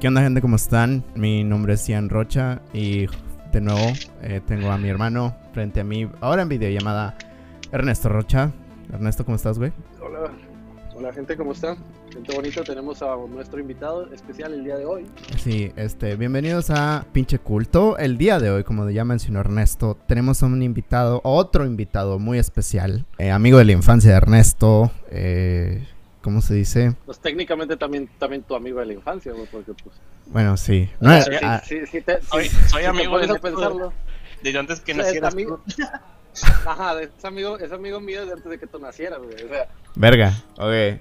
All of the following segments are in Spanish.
¿Qué onda gente? ¿Cómo están? Mi nombre es Ian Rocha y de nuevo eh, tengo a mi hermano frente a mí, ahora en videollamada, Ernesto Rocha. Ernesto, ¿cómo estás, güey? Hola, hola gente, ¿cómo están? Gente bonito, tenemos a nuestro invitado especial el día de hoy. Sí, este, bienvenidos a Pinche Culto. El día de hoy, como ya mencionó Ernesto, tenemos a un invitado, otro invitado muy especial, eh, amigo de la infancia de Ernesto, eh, ¿cómo se dice? Pues técnicamente también, también tu amigo de la infancia, güey, porque pues... Bueno, sí. No, sí, ah, sí, sí, te- Soy, sí, soy si amigo te de pensarlo. desde antes que o sea, es nacieras. amigo, ajá, es amigo, es amigo mío de antes de que tú nacieras, güey. O sea, Verga, ok.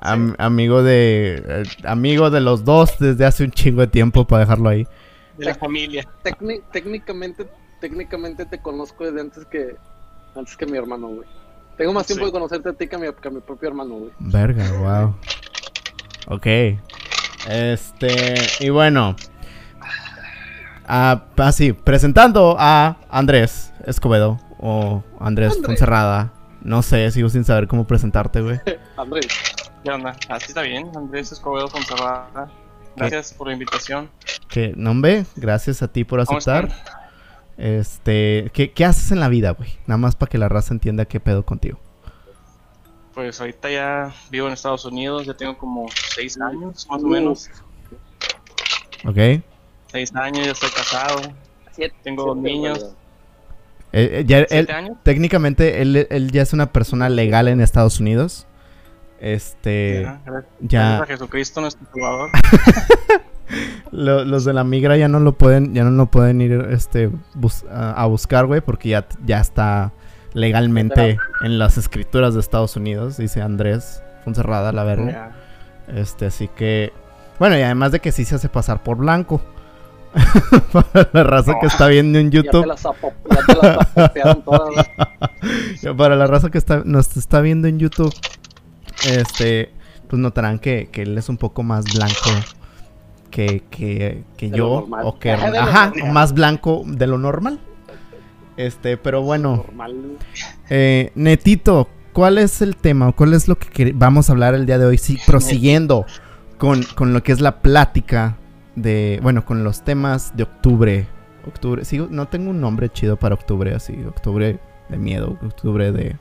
Am- amigo de. eh, amigo de los dos desde hace un chingo de tiempo para dejarlo ahí. de la familia. técni- técnicamente, técnicamente te conozco desde antes que, antes que mi hermano, güey. Tengo más tiempo Sí. de conocerte a ti que a mi, que a mi propio hermano, güey. Verga, wow. Ok. Este. Y bueno. Ah, ah, sí, presentando a Andrés Escobedo. O Andrés Andrés. Fonserrada. No sé, sigo sin saber cómo presentarte, güey. Andrés, ¿Qué onda? Así está bien. Andrés Escobedo Fonserrada. Gracias por la invitación. Que nombre, gracias a ti por ¿Cómo aceptar. Este, ¿qué, qué haces en la vida, güey? Nada más para que la raza entienda qué pedo contigo. Pues ahorita ya vivo en Estados Unidos. Ya tengo como seis años, más o menos. ¿Ok? Seis años, ya estoy casado. siete, Tengo siete, niños. Eh, eh, ya, él- ¿Siete años? técnicamente él, él ya es una persona legal en Estados Unidos. Este, Ya, ya Gracias a Jesucristo, nuestro Salvador. lo- los de la migra ya no lo pueden, ya no lo pueden ir este bus- a, a buscar, güey, porque ya, ya está legalmente en las escrituras de Estados Unidos, dice Andrés Fonserrada, la verga. Este, así que bueno, y además de que sí se hace pasar por blanco. Para la raza que está viendo en YouTube, ya te las todas. para la raza que está, nos está viendo en YouTube, este, pues notarán que, que él es un poco más blanco que, que, que yo, o que, Ajá, más blanco de lo normal. Este, pero bueno, Normal. eh, Netito, ¿cuál es el tema o cuál es lo que vamos a hablar el día de hoy? Sí, prosiguiendo con, con lo que es la plática de, bueno, con los temas de octubre. Octubre, sigo, no tengo un nombre chido para octubre, así, octubre de miedo, octubre de,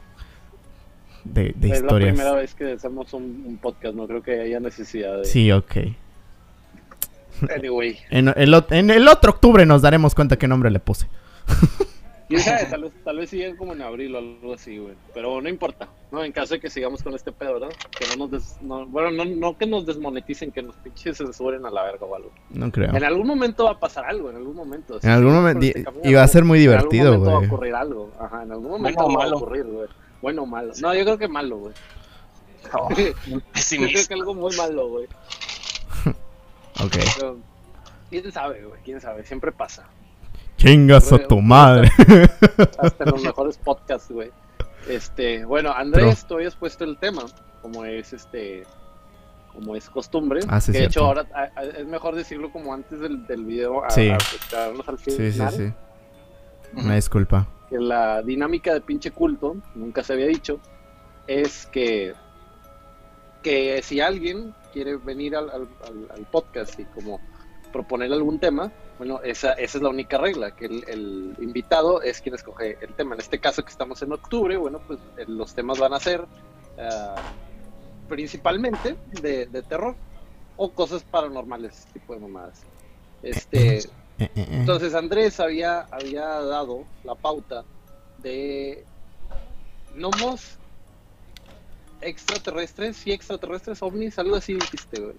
de, de es la primera vez que hacemos un, un podcast, no creo que haya necesidad de... Sí, ok. Anyway. En el, en el otro octubre nos daremos cuenta qué nombre le puse. Sabe, tal vez, tal vez sigan como en abril o algo así, güey. Pero no importa, ¿no? En caso de que sigamos con este pedo, ¿verdad? Que no nos des... no- bueno, no, no que nos desmoneticen, que nos pinches censuren a la verga o algo. No creo. En algún momento va a pasar algo, en algún momento. En algún momento, y y, va a ser muy divertido, En algún momento va güey. a ocurrir algo. Ajá, en algún momento Bueno va a ocurrir, güey. Bueno o malo. No, yo creo que malo, güey. Oh, yo creo que algo muy malo, güey. Ok. Pero, quién sabe, güey, quién sabe. Siempre pasa. Chingas a tu madre. hasta en los mejores podcasts, güey. Este, bueno, Andrés, tú habías puesto el tema, como es este, como es costumbre. Ah, sí, que de hecho ahora a- a- es mejor decirlo como antes del, del video, a, Sí. a esperarnos al Sí, final. sí, sí. Ujú. Una disculpa. Que la dinámica de pinche culto, nunca se había dicho, es que, que si alguien quiere venir al, al- podcast y como proponer algún tema, bueno, esa, esa es la única regla, que el, el invitado es quien escoge el tema. En este caso que estamos en octubre, bueno, pues eh, los temas van a ser ah, principalmente de, de terror o cosas paranormales, tipo de mamadas. Este, Eh, eh, entonces Andrés había, había dado la pauta de gnomos extraterrestres y extraterrestres ovnis, algo así dijiste, güey.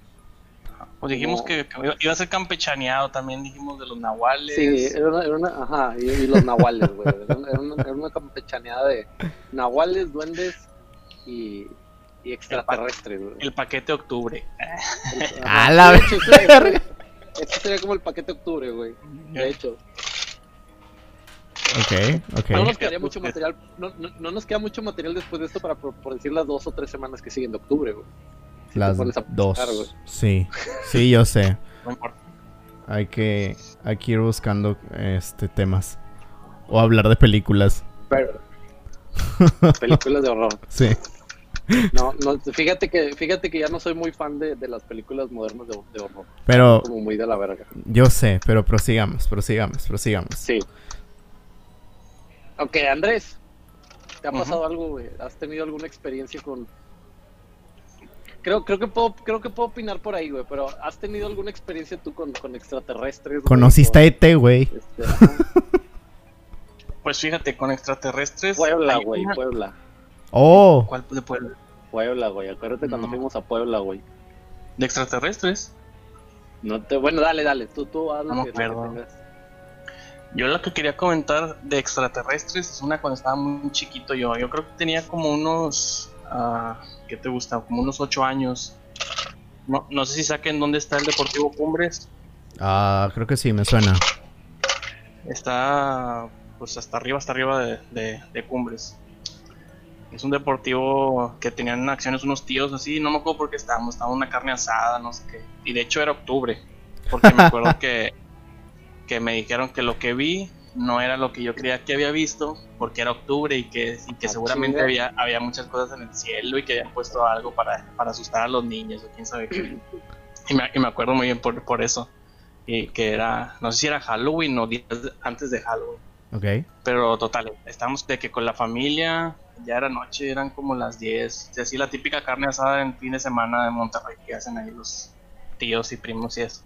Pues dijimos No. que que iba a ser campechaneado también, dijimos de los nahuales. Sí, era una, era una- ajá, y, y los nahuales, güey. Era una, era una- campechaneada de nahuales, duendes y, y extraterrestres, güey. El paquete octubre. Ajá. A la De ese- ese sería como el paquete octubre, güey. De hecho. Ok, ok. No nos quedaría mucho material, no, no, no nos queda mucho material después de esto para por, por decir las dos o tres semanas que siguen de octubre, güey. Si te Las dos. güey. Sí, sí, yo sé. Hay que, hay que ir buscando este temas. O hablar de películas. Pero, películas de horror. Sí. No, no, fíjate que, fíjate que ya no soy muy fan de, de las películas modernas de, de horror. Pero Como muy de la verga. yo sé, pero prosigamos, prosigamos, prosigamos. Sí. Ok, Andrés, ¿te ha pasado algo, güey? ¿Has tenido alguna experiencia con... Creo, creo, que puedo, creo que puedo opinar por ahí, güey, pero ¿has tenido alguna experiencia tú con, con extraterrestres? güey? Conociste a ET, güey. Este. Pues fíjate, con extraterrestres. Puebla, güey, una- Puebla. Oh, ¿Cuál de Puebla? Puebla, güey. Acuérdate cuando fuimos a Puebla, güey. ¿De extraterrestres? No te... Bueno, dale, dale. Tú, tú haz lo No acuerdo. tengas. Yo lo que quería comentar de extraterrestres es una cuando estaba muy chiquito yo. Yo creo que tenía como unos. ah, ¿Qué te gusta? Como unos 8 años. No, no sé si saquen dónde está el Deportivo Cumbres. ah, creo que sí, me suena. Está pues hasta arriba, hasta arriba de, de- de Cumbres. Es un deportivo que tenían acciones unos tíos así, no me acuerdo por qué estábamos, en una carne asada, no sé qué. Y de hecho era octubre, porque me acuerdo que, que me dijeron que lo que vi no era lo que yo creía que había visto, porque era octubre y que, y que Ah, seguramente había, había muchas cosas en el cielo y que habían puesto algo para, para asustar a los niños o quién sabe qué. Y me, y me acuerdo muy bien por, por eso. Y que era, no sé si era Halloween o días antes de Halloween. Ok. Pero total, estamos de que con la familia, ya era noche, eran como las 10. y Así la típica carne asada en fin de semana de Monterrey que hacen ahí los tíos y primos y eso.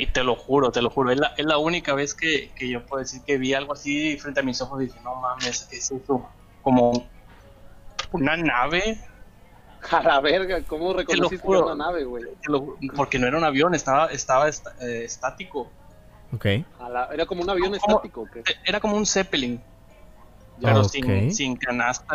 Y te lo juro, te lo juro, es la, es la única vez que, que yo puedo decir que vi algo así frente a mis ojos y dije, no mames, ¿qué es eso? Como una nave, A la verga, ¿cómo reconociste que juro. era una nave, güey? lo porque no era un avión, estaba, estaba est- eh, estático. Ok. La- Era como un avión estático, ¿o ¿qué? Era como un Zeppelin. Pero sin, sin canasta,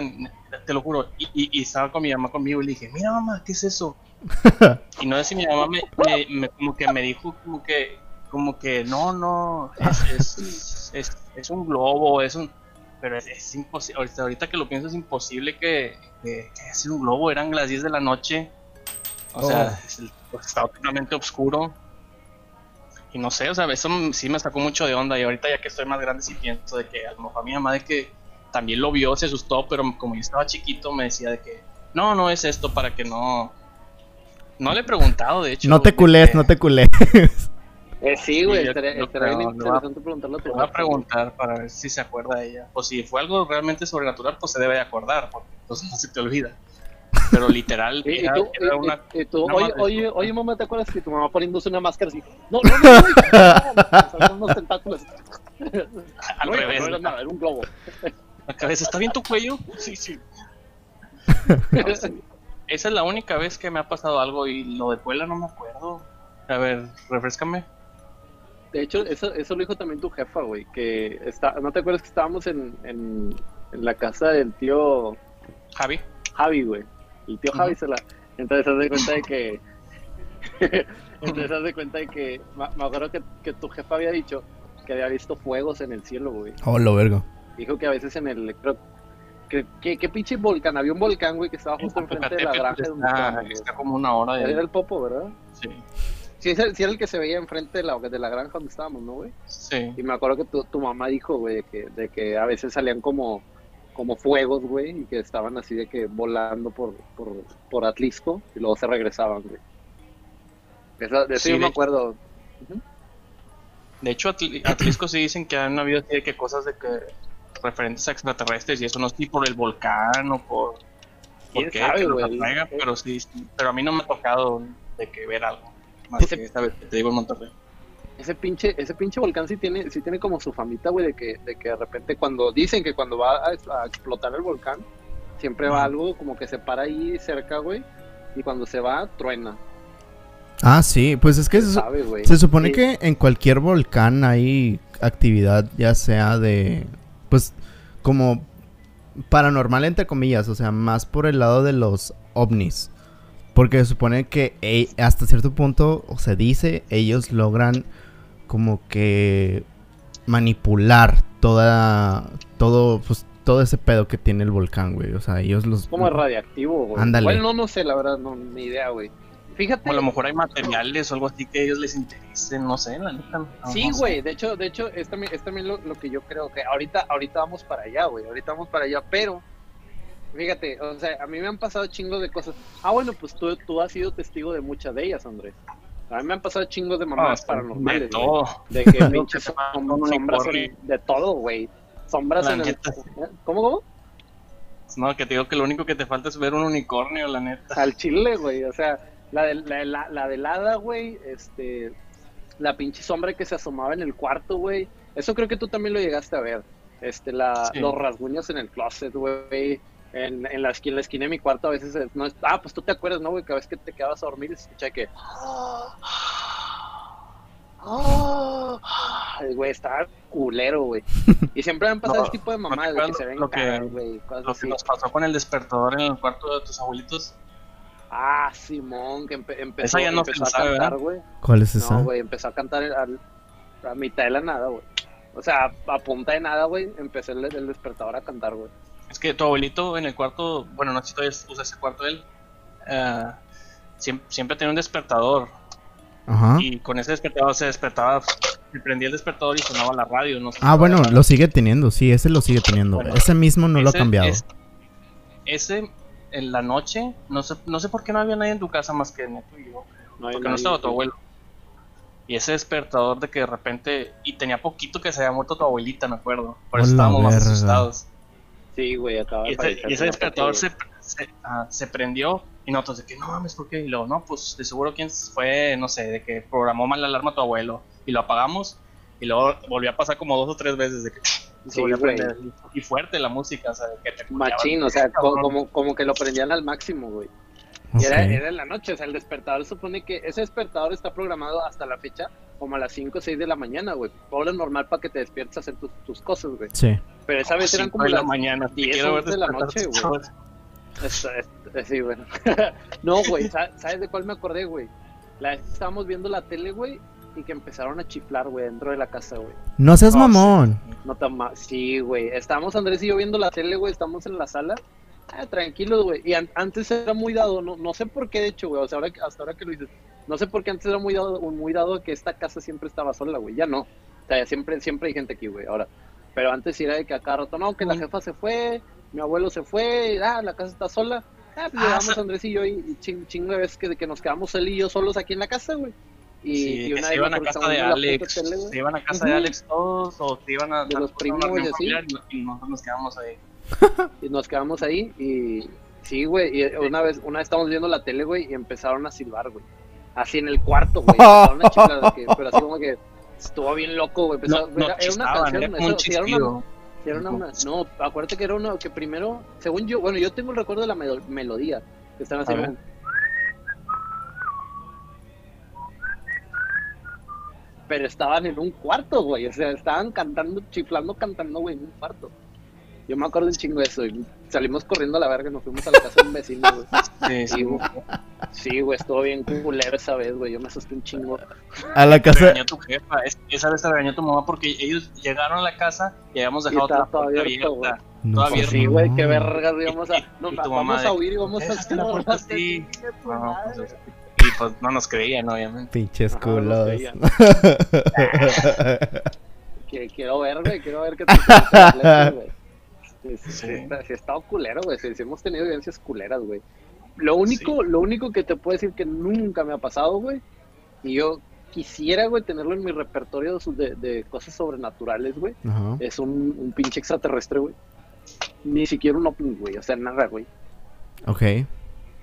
te lo juro. Y, y- y estaba con mi mamá conmigo y le dije, mira mamá, ¿qué es eso? y no sé si mi mamá me, me- me- como que me dijo como que, como que no, no, es, es, es, es un globo, es un... Pero es, es imposible, ahorita, ahorita que lo pienso es imposible que, que, que sea un globo, eran las 10 de la noche. O sea, Oh. es pues, estaba totalmente oscuro. Y no sé, o sea, eso sí me sacó mucho de onda. Y ahorita ya que estoy más grande, sí pienso de que a lo mejor mi mamá de que también lo vio, se asustó, pero como yo estaba chiquito, me decía de que no, no es esto para que no. No le he preguntado, de hecho. No te de culés, que- no te culés. Eh, sí, güey, estaría, bien interesante preguntarle a tu voy a preguntar para ver si se acuerda ella. O si fue algo realmente sobrenatural, pues se debe de acordar, porque entonces no se te olvida. Pero literal, güey. Y, y era, tú, era y- una. y- tú, una oye, oye, oye, mamá, ¿te acuerdas que tu mamá poniéndose una máscara así? No, no, no, no, no, saltan unos tentáculos. Al No, revés. no era nada, era un globo. La cabeza, ¿está bien tu cuello? Sí, sí. Esa es la única vez que me ha pasado algo y lo de Puebla no me acuerdo. A ver, refrescame. De hecho, eso, eso lo dijo también tu jefa, güey, que está, ¿no te acuerdas que estábamos en, en, en la casa del tío Javi. Javi, güey? El tío Javi se la... Entonces haz de cuenta de que... Entonces haz de cuenta de que... Me me acuerdo que, que tu jefa había dicho que había visto fuegos en el cielo, güey. Oh, lo vergo. Dijo que a veces en el... Que, ¿Qué pinche volcán? Había un volcán, güey, que estaba justo enfrente de la granja está, estábamos, güey. está como una hora Era de. el Popo, ¿verdad? Sí. Sí, es el- sí era el que se veía enfrente de la, de la granja donde estábamos, ¿no, güey? Sí. Y me acuerdo que tu, tu mamá dijo, güey, de que, de que a veces salían como, como fuegos, güey, y que estaban así de que volando por, por, por Atlisco y luego se regresaban, güey. Esa- de eso Sí, yo de me acuerdo. De hecho, Atl- Atlisco sí dicen que han habido así de que cosas de que referentes a extraterrestres y eso no sé si por el volcán o por. ¿Quién por qué, sabe, que los güey? atraiga, pero sí, sí, pero a mí no me ha tocado de que ver algo. Más Ese- que esta vez que te digo en Monterrey. Ese pinche, ese pinche volcán sí tiene, sí tiene como su famita, güey, de que, de que de repente cuando dicen que cuando va a, a explotar el volcán, siempre va algo como que se para ahí cerca, güey, y cuando se va, truena. Ah, sí, pues es que se, se supone Sí. que en cualquier volcán hay actividad, ya sea de, pues, como paranormal entre comillas, o sea, más por el lado de los ovnis. Porque se supone que hasta cierto punto, o se dice, ellos logran como que manipular toda, todo, pues, todo ese pedo que tiene el volcán, güey. O sea, ellos los... Como es radiactivo, güey. Ándale. Bueno, no, no sé, la verdad, no, ni idea, güey. Fíjate. O a lo mejor hay materiales o algo así que a ellos les interesen, no sé, la neta. no- Sí, no sé. güey, de hecho, de hecho, es también, es también lo, lo que yo creo que ahorita, ahorita vamos para allá, güey, ahorita vamos para allá, pero fíjate, o sea, a mí me han pasado chingos de cosas. Ah, bueno, pues tú, tú has sido testigo de muchas de ellas, Andrés. A mí me han pasado chingos de mamás Ah, paranormales. de güey. todo. De que pinches sombras en- de todo, güey. Sombras La en el... neta. ¿Cómo, cómo? No, que te digo que lo único que te falta es ver un unicornio, la neta. Al chile, güey. O sea, la de la, la, la del hada, güey. Este. La pinche sombra que se asomaba en el cuarto, güey. Eso creo que tú también lo llegaste a ver. Este, la, Sí. los rasguños en el closet, güey. En, en, la esquina, en la esquina de mi cuarto a veces es- no es- ah pues tú te acuerdas no güey cada vez que te quedabas a dormir y se escucha que Ay, güey estaba culero güey y siempre me han pasado No, ese tipo de ¿no te mamadas de que se ven lo que- caras, güey Lo que así nos pasó con el despertador en el cuarto de tus abuelitos. Ah Simón que empe- empezó, Esa ya no se empezó a sabe, cantar güey ¿Cuál es esa? No, güey, empezó a cantar al- a mitad de la nada, güey. O sea, a punta de nada, güey, empecé el, el despertador a cantar, güey. Es que tu abuelito en el cuarto, bueno, no sé si todavía usa ese cuarto él, eh, siempre, siempre tenía un despertador. Ajá. Y con ese despertador se despertaba, se prendía el despertador y sonaba la radio. No sé Ah, bueno, lo sigue teniendo, sí, ese lo sigue teniendo. Bueno, ese mismo no lo ha cambiado. es- ese, en la noche, no sé, no sé por qué no había nadie en tu casa más que Neto y yo. No Porque no estaba tu abuelo. Y ese despertador de que de repente. Y tenía poquito que se había muerto tu abuelita, me acuerdo. Por eso estábamos más asustados. Sí, güey, acaba de Y ese, y ese despertador se, ah, se prendió. Y nosotros de que no mames, ¿por qué? Y luego, no, pues de seguro quién fue, no sé, de que programó mal la alarma a tu abuelo. Y lo apagamos. Y luego volvió a pasar como dos o tres veces de que se Sí, prender. Y fuerte la música, o sea, de que te. Machín, o sea, como, como que lo prendían al máximo, güey. Y era, era en la noche, o sea, el despertador supone que ese despertador está programado hasta la fecha como a las 5 o 6 de la mañana, güey. Hora normal para que te despiertes a hacer tus, tus cosas, güey. Sí. Pero esa vez eran como de la las mañana. Te 10, quiero ver 11 de la noche, güey. chavos. Es- es- sí, bueno. no, güey, sa- ¿sabes de cuál me acordé, güey? La vez que estábamos viendo la tele, güey, y que empezaron a chiflar, güey, dentro de la casa, güey. No seas Oh, mamón. No tan ma- Sí, güey. Estábamos Andrés y yo viendo la tele, güey, estamos en la sala. Ah, tranquilos, güey. Y an- antes era muy dado, no, no sé por qué, de hecho, güey. O sea, ahora, que- hasta ahora que lo dices, no sé por qué antes era muy dado, muy dado que esta casa siempre estaba sola, güey. Ya no. O sea, siempre, siempre hay gente aquí, güey, ahora. Pero antes era de que a cada rato, no, que la jefa se fue, mi abuelo se fue, ah, la casa está sola. Ah, pues Ah, llegamos Andrés y yo y, y ching, chingo de veces que, que nos quedamos él y yo solos aquí en la casa, güey. Y, Sí, y que una se iban a casa de Alex, tele, se iban a casa de. Alex todos, o se iban a De los primos una y así. familiar, y nosotros nos quedamos ahí. y nos quedamos ahí y sí, güey, y una vez, una vez estábamos viendo la tele, güey, y empezaron a silbar, güey. Así en el cuarto, güey. empezaron a chiflar, de que- pero así como que estuvo bien loco, güey. No, no era, una canción, era eso, sí, era una- chispido. sí, era una- no, acuérdate que era uno que primero, según yo, bueno, yo tengo el recuerdo de la melo- melodía, que estaban haciendo pero estaban en un cuarto, güey. O sea, estaban cantando, chiflando, cantando, güey, en un cuarto. Yo me acuerdo un chingo de eso. Y salimos corriendo a la verga y nos fuimos a la casa de un vecino, güey. Sí, Sí, sí, güey. Sí, güey, estuvo bien culero esa vez, güey. Yo me asusté un chingo. A la casa. regañó tu jefa, es- esa vez te regañó tu mamá porque ellos llegaron a la casa y habíamos dejado todo puerta abierto, abierta. No Todavía seas Sí, güey, qué vergas íbamos a. Y- No, y tu vamos mamá a huir y vamos a "Es que la puerta cerrar sí". chingue tu No, pues, no nos creían, obviamente. Pinches Ajá, no culos. Que quiero ver, güey, quiero ver qué te güey. Sí, sí, Sí. estado culero, güey. Sí, hemos tenido vivencias culeras, güey. Lo único, lo único que te puedo decir que nunca me ha pasado, güey. Y yo quisiera, güey, tenerlo en mi repertorio de, sus- de, de cosas sobrenaturales, güey. Ajá. Es un, un pinche extraterrestre, güey. Ni siquiera un ovni, güey. O sea, nada, güey. Ok.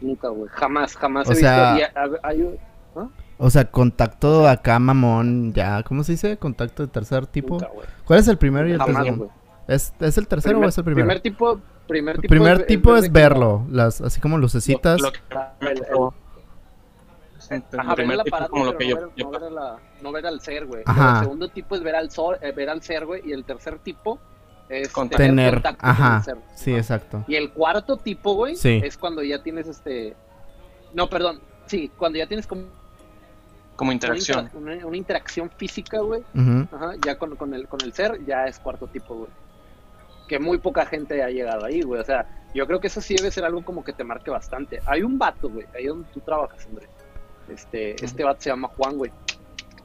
Nunca, güey. Jamás, jamás O he sea- visto. y ha- hay- O sea, contacto acá, mamón, ya. ¿Cómo se dice? Contacto de tercer tipo. Nunca, güey. ¿Cuál es el primero y el Jamás, tercero? güey. ¿Es, ¿Es el tercero o es el primero? primer tipo, primer el tipo, primer es- tipo es es de que- verlo, las, así como lucecitas. Lo el- el-. El Ajá, ver tipo aparato, como lo que no, yo, ver, yo no ver a la- no ver al ser, güey. El segundo tipo es ver al, sol, eh, ver al ser, güey. Y el tercer tipo es tener, Tener, contacto con ajá. el ser. Sí, exacto. Y el cuarto tipo, güey, Sí. es cuando ya tienes este... No, perdón. Sí, cuando ya tienes como como interacción. intera- una- una interacción física, güey. Ujú. Ajá, ya con, con, el, con el ser, ya es cuarto tipo, güey. Que muy poca gente ha llegado ahí, güey. O sea, yo creo que eso sí debe ser algo como que te marque bastante. Hay un vato, güey, ahí donde tú trabajas, André. Este, este vato se llama Juan, güey.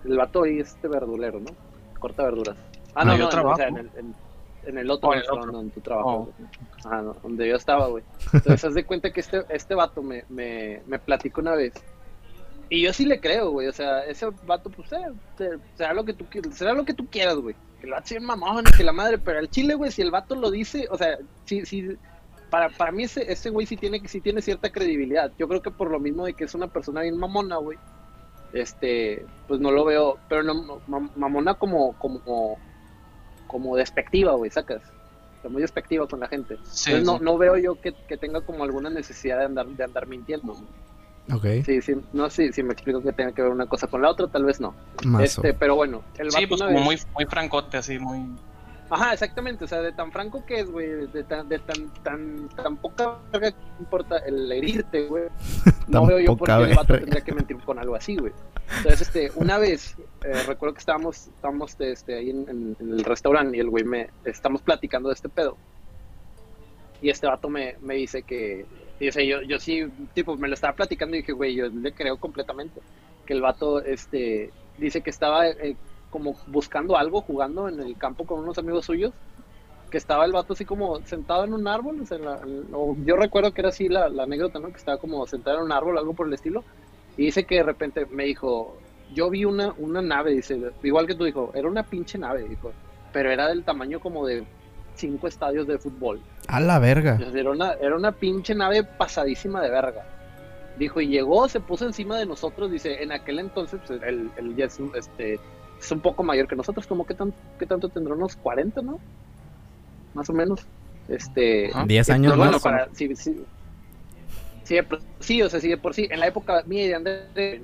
El vato ahí es este verdulero, ¿no? Corta verduras. Ah, No, no, yo no, trabajo. o sea, en el- en- En el otro Oh, en el otro. donde tú trabajas, Oh. güey. Ajá, no, donde yo estaba, güey. Entonces, haz de cuenta que este, este vato me, me, me platicó una vez. Y yo sí le creo, güey. O sea, ese vato, pues, eh, te- será lo que tú, será lo que tú quieras, güey. Que sea un mamón, que la madre, pero al chile, güey, si el vato lo dice, o sea, sí, sí, para, para mí ese, ese güey sí tiene, sí tiene cierta credibilidad. Yo creo que por lo mismo de que es una persona bien mamona, güey, este, pues no lo veo, pero no, no, mam- mamona como, como, como despectiva, güey, sacas. O sea, muy despectiva con la gente. Sí, Entonces no, sí. no veo yo que, que tenga como alguna necesidad de andar, de andar mintiendo. Ok. Sí, sí, no sé si me explico que tenga que ver una cosa con la otra, tal vez no. Este, pero bueno, el Sí, pues una como vez- muy, muy francote, así, muy... Ajá, exactamente, o sea, de tan franco que es, güey, de tan, de tan, tan, tan poca verga que importa el herirte, güey. No veo yo por qué el vato tendría que mentir con algo así, güey. Entonces, este, una vez, eh, recuerdo que estábamos, estábamos este, ahí en, en- en el restaurante y el güey me, estamos platicando de este pedo. Y este vato me, me dice que, dice, yo, yo sí, tipo, me lo estaba platicando y dije, güey, yo le creo completamente. Que el vato, este, dice que estaba eh, como buscando algo, jugando en el campo con unos amigos suyos, que estaba el vato así como sentado en un árbol, o sea, la- o yo recuerdo que era así la, la anécdota, ¿no? Que estaba como sentado en un árbol, algo por el estilo, y dice que de repente me dijo, yo vi una, una nave, dice, igual que tú dijo, era una pinche nave, dijo, pero era del tamaño como de cinco estadios de fútbol. A la verga. Era una, era una pinche nave pasadísima de verga. Dijo, y llegó, se puso encima de nosotros. Dice, en aquel entonces, pues, ya es, un- este, es un poco mayor que nosotros. Como que, tan, que tanto tendrá unos 40, ¿no? Más o menos. Este. Ajá. 10 eh, años pero bueno, más. para- sí, sí, sí, de por- sí, o sea, sí, de por sí. En la época mía y de Andrés.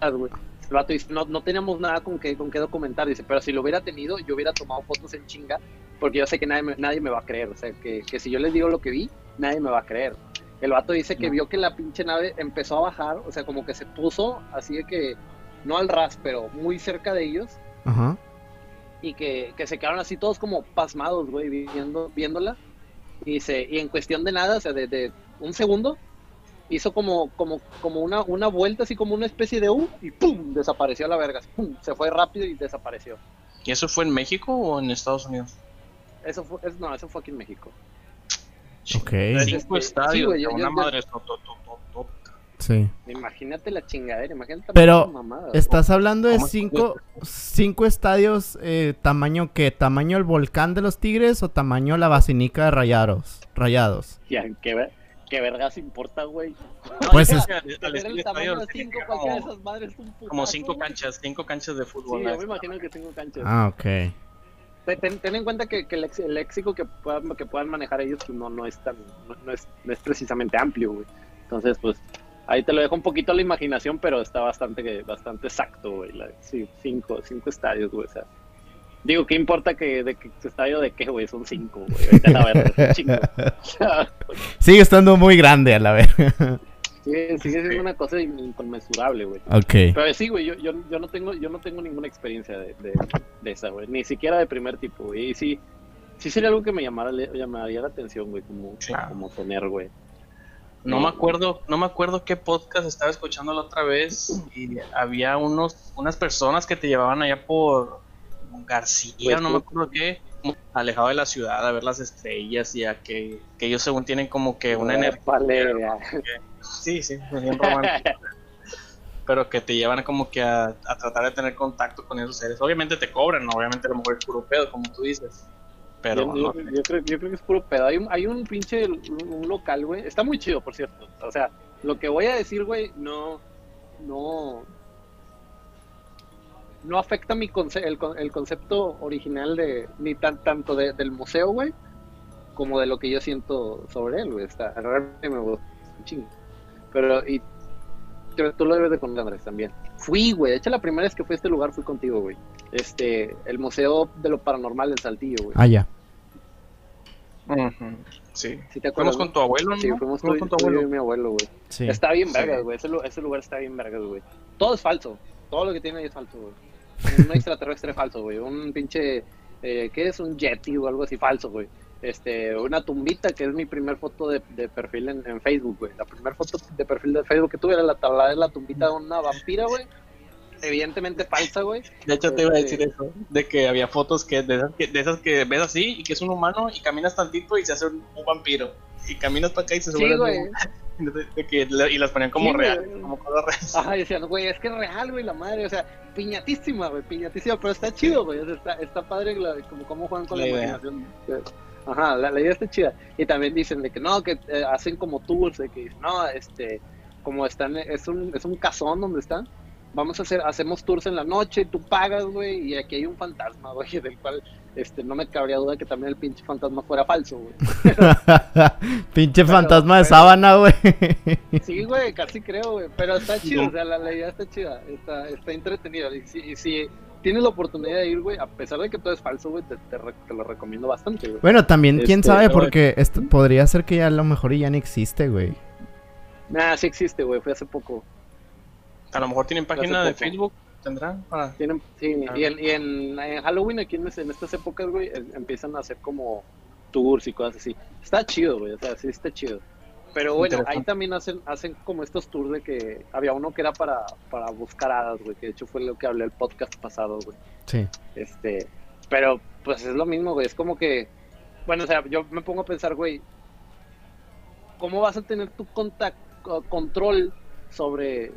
El vato dice, no, no teníamos nada con qué, con qué documentar, dice, pero si lo hubiera tenido, yo hubiera tomado fotos en chinga, porque yo sé que nadie me, nadie me va a creer, o sea, que, que si yo les digo lo que vi, nadie me va a creer. El vato dice que No. vio que la pinche nave empezó a bajar, o sea, como que se puso así de que, no al ras, pero muy cerca de ellos, Ajá. y que, que se quedaron así todos como pasmados, güey, viendo, viéndola. Y, dice, y en cuestión de nada, o sea, de, de un segundo, hizo como, como, como una, una vuelta, así como una especie de U, y ¡pum! Desapareció a la verga. así, ¡pum! Se fue rápido y desapareció. ¿Y eso fue en México o en Estados Unidos? Eso fue, es- no, eso fue aquí en México. Ok. Cinco estadios, sí, güey, yo- una yo- madre. Sí. Imagínate la chingadera, imagínate Pero, la mamada. Estás hablando de ¿Cómo es cinco, cinco estadios, eh, tamaño qué? ¿Tamaño el volcán de los Tigres o tamaño la basinica de Rayados? Rayados. Ya, ¿qué, ver- qué vergas importa, güey? Pues es- como- cualquiera de esas madres es un Como putazo, cinco canchas, cinco canchas de fútbol. Sí, yo me imagino que cinco canchas. Ah, ok. Ten, en cuenta que, que el, lex- el léxico que puedan, que puedan manejar ellos pues, no, no es tan no, es, no es precisamente amplio, güey. Entonces, pues ahí te lo dejo un poquito a la imaginación, pero está bastante bastante exacto, güey. La- sí, cinco, cinco estadios, güey. O sea, digo, ¿qué importa que de qué estadio de qué, güey? Son cinco, güey. Ahorita la verdad, Sigue estando muy grande a la vez. Sigue, sigue siendo una cosa inconmensurable, güey. ok. Pero sí, güey, yo, yo, yo no tengo, yo no tengo ninguna experiencia de, de, de esa, güey. Ni siquiera de primer tipo, güey. Y sí, sí sería algo que me llamara, llamaría la atención, güey, como, como tener, güey. No me acuerdo, no me acuerdo qué podcast estaba escuchando la otra vez y había unos, unas personas que te llevaban allá por García, Pues, no me acuerdo qué, alejado de la ciudad a ver las estrellas y a que, que ellos según tienen como que una energía. Vale, Sí, sí, bien romántico. Pero que te llevan como que a, a tratar de tener contacto con esos seres. Obviamente te cobran, ¿no? obviamente a lo mejor es puro pedo, como tú dices. Pero yo, no, yo creo, yo creo que es puro pedo. Hay un, hay un pinche un, un local, güey. Está muy chido, por cierto. O sea, lo que voy a decir, güey, no, no, no afecta mi conce- el, con- el concepto original de ni tan tanto de- del museo, güey, como de lo que yo siento sobre él, güey. Está realmente me gusta un chingo. Pero y pero tú lo debes de conocer, Andrés, también. Fui, güey. De hecho, la primera vez que fui a este lugar fui contigo, güey. Este, el Museo de lo Paranormal en Saltillo, güey. Ah, ya. Sí. ¿Sí te acuerdas, Fuimos con tu abuelo, ¿no? Sí, fuimos, con tu tú y abuelo. mi abuelo, güey. Sí. Está bien Sí. vergas, güey. Ese, lu- ese lugar está bien vergas, güey. Todo es falso. Todo lo que tiene ahí es falso, güey. Un extraterrestre falso, güey. Un pinche... Eh, ¿Qué es? Un Yeti o algo así falso, güey. Este, una tumbita que es mi primer foto de, de perfil en, en Facebook, güey. La primera foto de perfil de Facebook que tuve era la tabla de la tumbita de una vampira, güey. evidentemente falsa, güey. De hecho, te iba a Este, decir eso, de que había fotos que de, esas que de esas que ves así y que es un humano y caminas tantito y se hace un, un vampiro. Y caminas para acá y se Sí, vuelve güey. un- de- de que la- y las ponían como Sí, güey. reales, como cosas reales. Ajá, y decían, güey, es que es real, güey, la madre, o sea, piñatísima, güey, piñatísima, pero está chido, güey, o sea, está, está padre la- como cómo juegan con la, La idea. Ajá, la, la idea está chida. Y también dicen de que no, que eh, hacen como tours, de que no, este, como están, es un, es un casón donde están, vamos a hacer, hacemos tours en la noche, tú pagas, güey, y aquí hay un fantasma, güey, del cual, este, no me cabría duda que también el pinche fantasma fuera falso, güey. Pinche Pero- fantasma de pero- sábana, güey. Sí, güey, casi creo, güey. Pero está chido, o sea, la, la idea está chida, está, está entretenida. Y si, y si tienes la oportunidad de ir, güey, a pesar de que todo es falso, güey, te, te, re- te lo recomiendo bastante, güey. Bueno, también, quién Este, sabe, porque esto podría ser que ya a lo mejor ya no existe, güey. Nah, sí existe, güey, fue hace poco. A lo mejor tienen página de. Facebook, tendrán para... Tienen, sí, Ah. y, en, y en, en Halloween, aquí en, en estas épocas, güey, em- empiezan a hacer como tours y cosas así. Está chido, güey, o sea, sí está chido. Pero bueno, ahí también hacen, hacen como estos tours de que había uno que era para, para buscar hadas, güey, que de hecho fue lo que hablé el podcast pasado, güey. Sí. Este, pero pues es lo mismo, güey. Es como que, bueno, o sea, yo me pongo a pensar, güey, ¿cómo vas a tener tu contacto, control sobre,